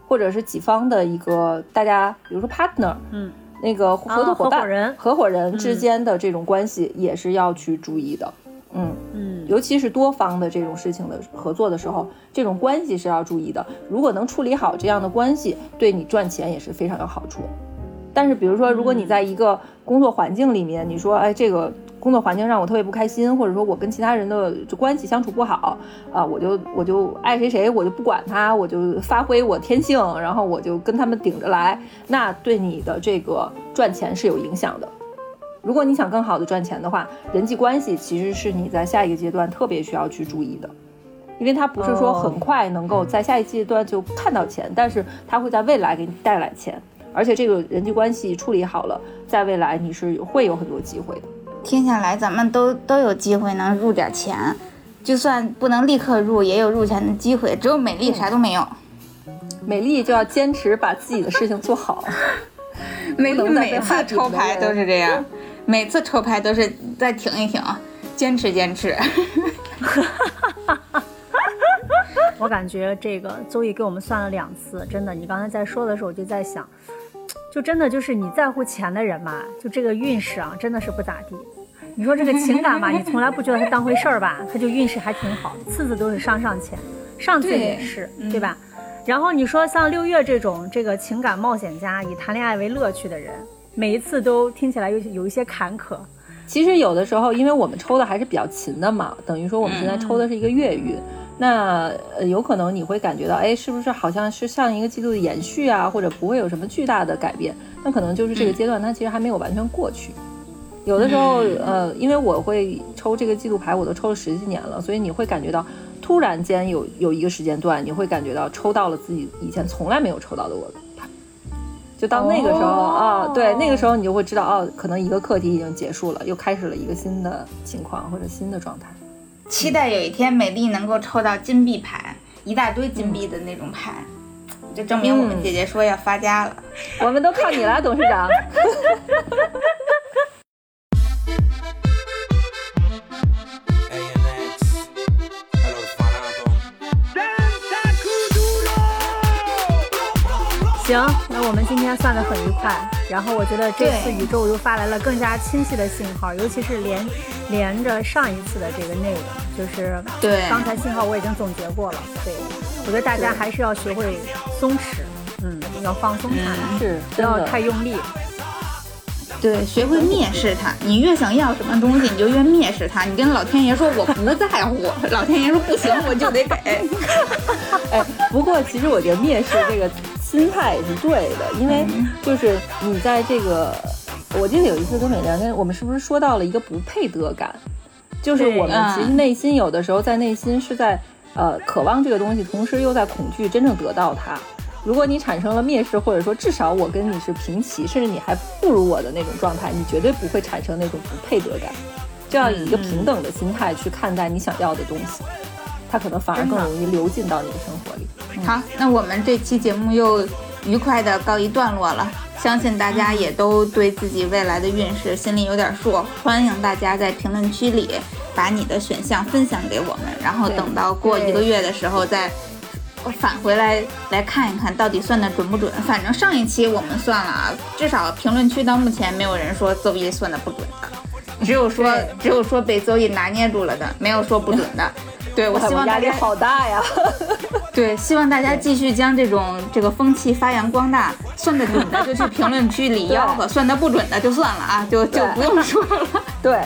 或者是己方的一个大家，比如说 partner，嗯，那个合作伙伴、合伙人合伙人之间的这种关系也是要去注意的，嗯嗯，尤其是多方的这种事情的合作的时候，这种关系是要注意的。如果能处理好这样的关系，对你赚钱也是非常有好处。但是，比如说，如果你在一个工作环境里面，你说，哎，这个工工作环境让我特别不开心，或者说我跟其他人的关系相处不好啊，我就我就爱谁谁，我就不管他，我就发挥我天性，然后我就跟他们顶着来，那对你的这个赚钱是有影响的。如果你想更好的赚钱的话，人际关系其实是你在下一个阶段特别需要去注意的，因为它不是说很快能够在下一阶段就看到钱，但是它会在未来给你带来钱，而且这个人际关系处理好了，在未来你是会有很多机会的。听下来，咱们都都有机会能入点钱，就算不能立刻入，也有入钱的机会。只有美丽啥都没有，美丽就要坚持把自己的事情做好。美 丽每次抽牌都是这样，每次抽牌都是再挺一挺，坚持坚持。我感觉这个周易给我们算了两次，真的，你刚才在说的时候，我就在想，就真的就是你在乎钱的人嘛，就这个运势啊，真的是不咋地。你说这个情感嘛，你从来不觉得它当回事儿吧，它就运势还挺好，次次都是上上签，上次也是，对吧？然后你说像六月这种这个情感冒险家，以谈恋爱为乐趣的人，每一次都听起来有有一些坎坷。其实有的时候，因为我们抽的还是比较勤的嘛，等于说我们现在抽的是一个月运，那呃有可能你会感觉到，哎，是不是好像是上一个季度的延续啊，或者不会有什么巨大的改变？那可能就是这个阶段它其实还没有完全过去。有的时候，呃，因为我会抽这个季度牌，我都抽了十几年了，所以你会感觉到，突然间有有一个时间段，你会感觉到抽到了自己以前从来没有抽到的我牌，就到那个时候啊、对，那个时候你就会知道，哦，可能一个课题已经结束了，又开始了一个新的情况或者新的状态。期待有一天美丽能够抽到金币牌，一大堆金币的那种牌，就证明我们姐姐说要发家了。我们都靠你了，董事长。行，那我们今天算得很愉快。然后我觉得这次宇宙又发来了更加清晰的信号，尤其是连连着上一次的这个内容，就是对刚才信号我已经总结过了。对，我觉得大家还是要学会松弛，嗯，要放松下来，是不要太用力。对，学会蔑视它。你越想要什么东西，你就越蔑视它。你跟老天爷说我不在乎，老天爷说不行，我就得给。哎，不过其实我觉得蔑视这个心态也是对的，因为就是你在这个，我记得有一次跟美良跟我们是不是说到了一个不配得感，就是我们其实内心有的时候在内心是在呃渴望这个东西，同时又在恐惧真正得到它。如果你产生了蔑视，或者说至少我跟你是平齐，甚至你还不如我的那种状态，你绝对不会产生那种不配得感。就要以一个平等的心态去看待你想要的东西，它可能反而更容易流进到你的生活里。好，那我们这期节目又愉快的告一段落了。相信大家也都对自己未来的运势心里有点数。欢迎大家在评论区里把你的选项分享给我们，然后等到过一个月的时候再返回来来看一看到底算的准不准。反正上一期我们算了啊，至少评论区到目前没有人说邹毅算的不准的，只有说只有说被邹毅拿捏住了的，没有说不准的。对我希望压力大家好大呀！对，希望大家继续将这种这个风气发扬光大。算得准的就去评论区里 吆喝，算得不准的就算了啊，就就不用说了。对，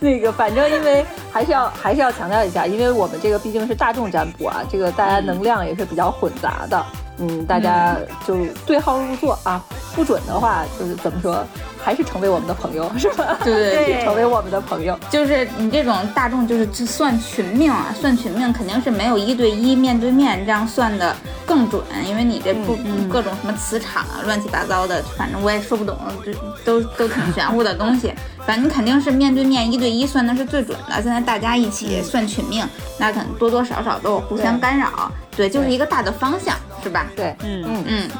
那个反正因为还是要还是要强调一下，因为我们这个毕竟是大众占卜啊，这个大家能量也是比较混杂的，嗯，大家就对号入座啊，不准的话就是怎么说，还是成为我们的朋友 是吧？对对对成为我们的朋友，就是你这种大众就是只算群命啊，算群命肯定是没有一对一面对面这样算的更准，因为你这不、各种什么磁场啊，乱七八糟的，反正我也说不懂，这都都挺玄乎的东西。反正你肯定是面对面一对一算的是最准的。现在大家一起算群命，那可能多多少少都有互相干扰。对，就是一个大的方向，是吧？对，嗯嗯，嗯，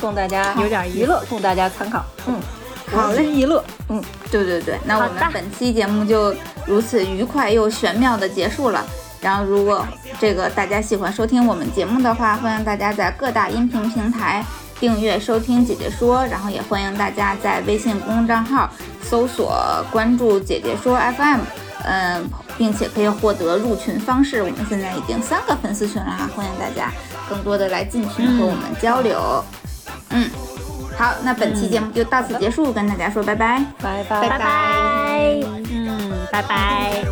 供大家有点娱乐，供大家参考，嗯，好嘞。娱乐，嗯，对对对，那我们本期节目就如此愉快又玄妙的结束了。然后，如果这个大家喜欢收听我们节目的话，欢迎大家在各大音频平台订阅收听姐姐说，然后也欢迎大家在微信公众账号搜索关注姐姐说 FM，嗯，并且可以获得入群方式。我们现在已经三个粉丝群了哈，欢迎大家更多的来进群和我们交流。嗯，好，那本期节目就到此结束，跟大家说拜拜。拜拜拜拜，嗯，拜拜。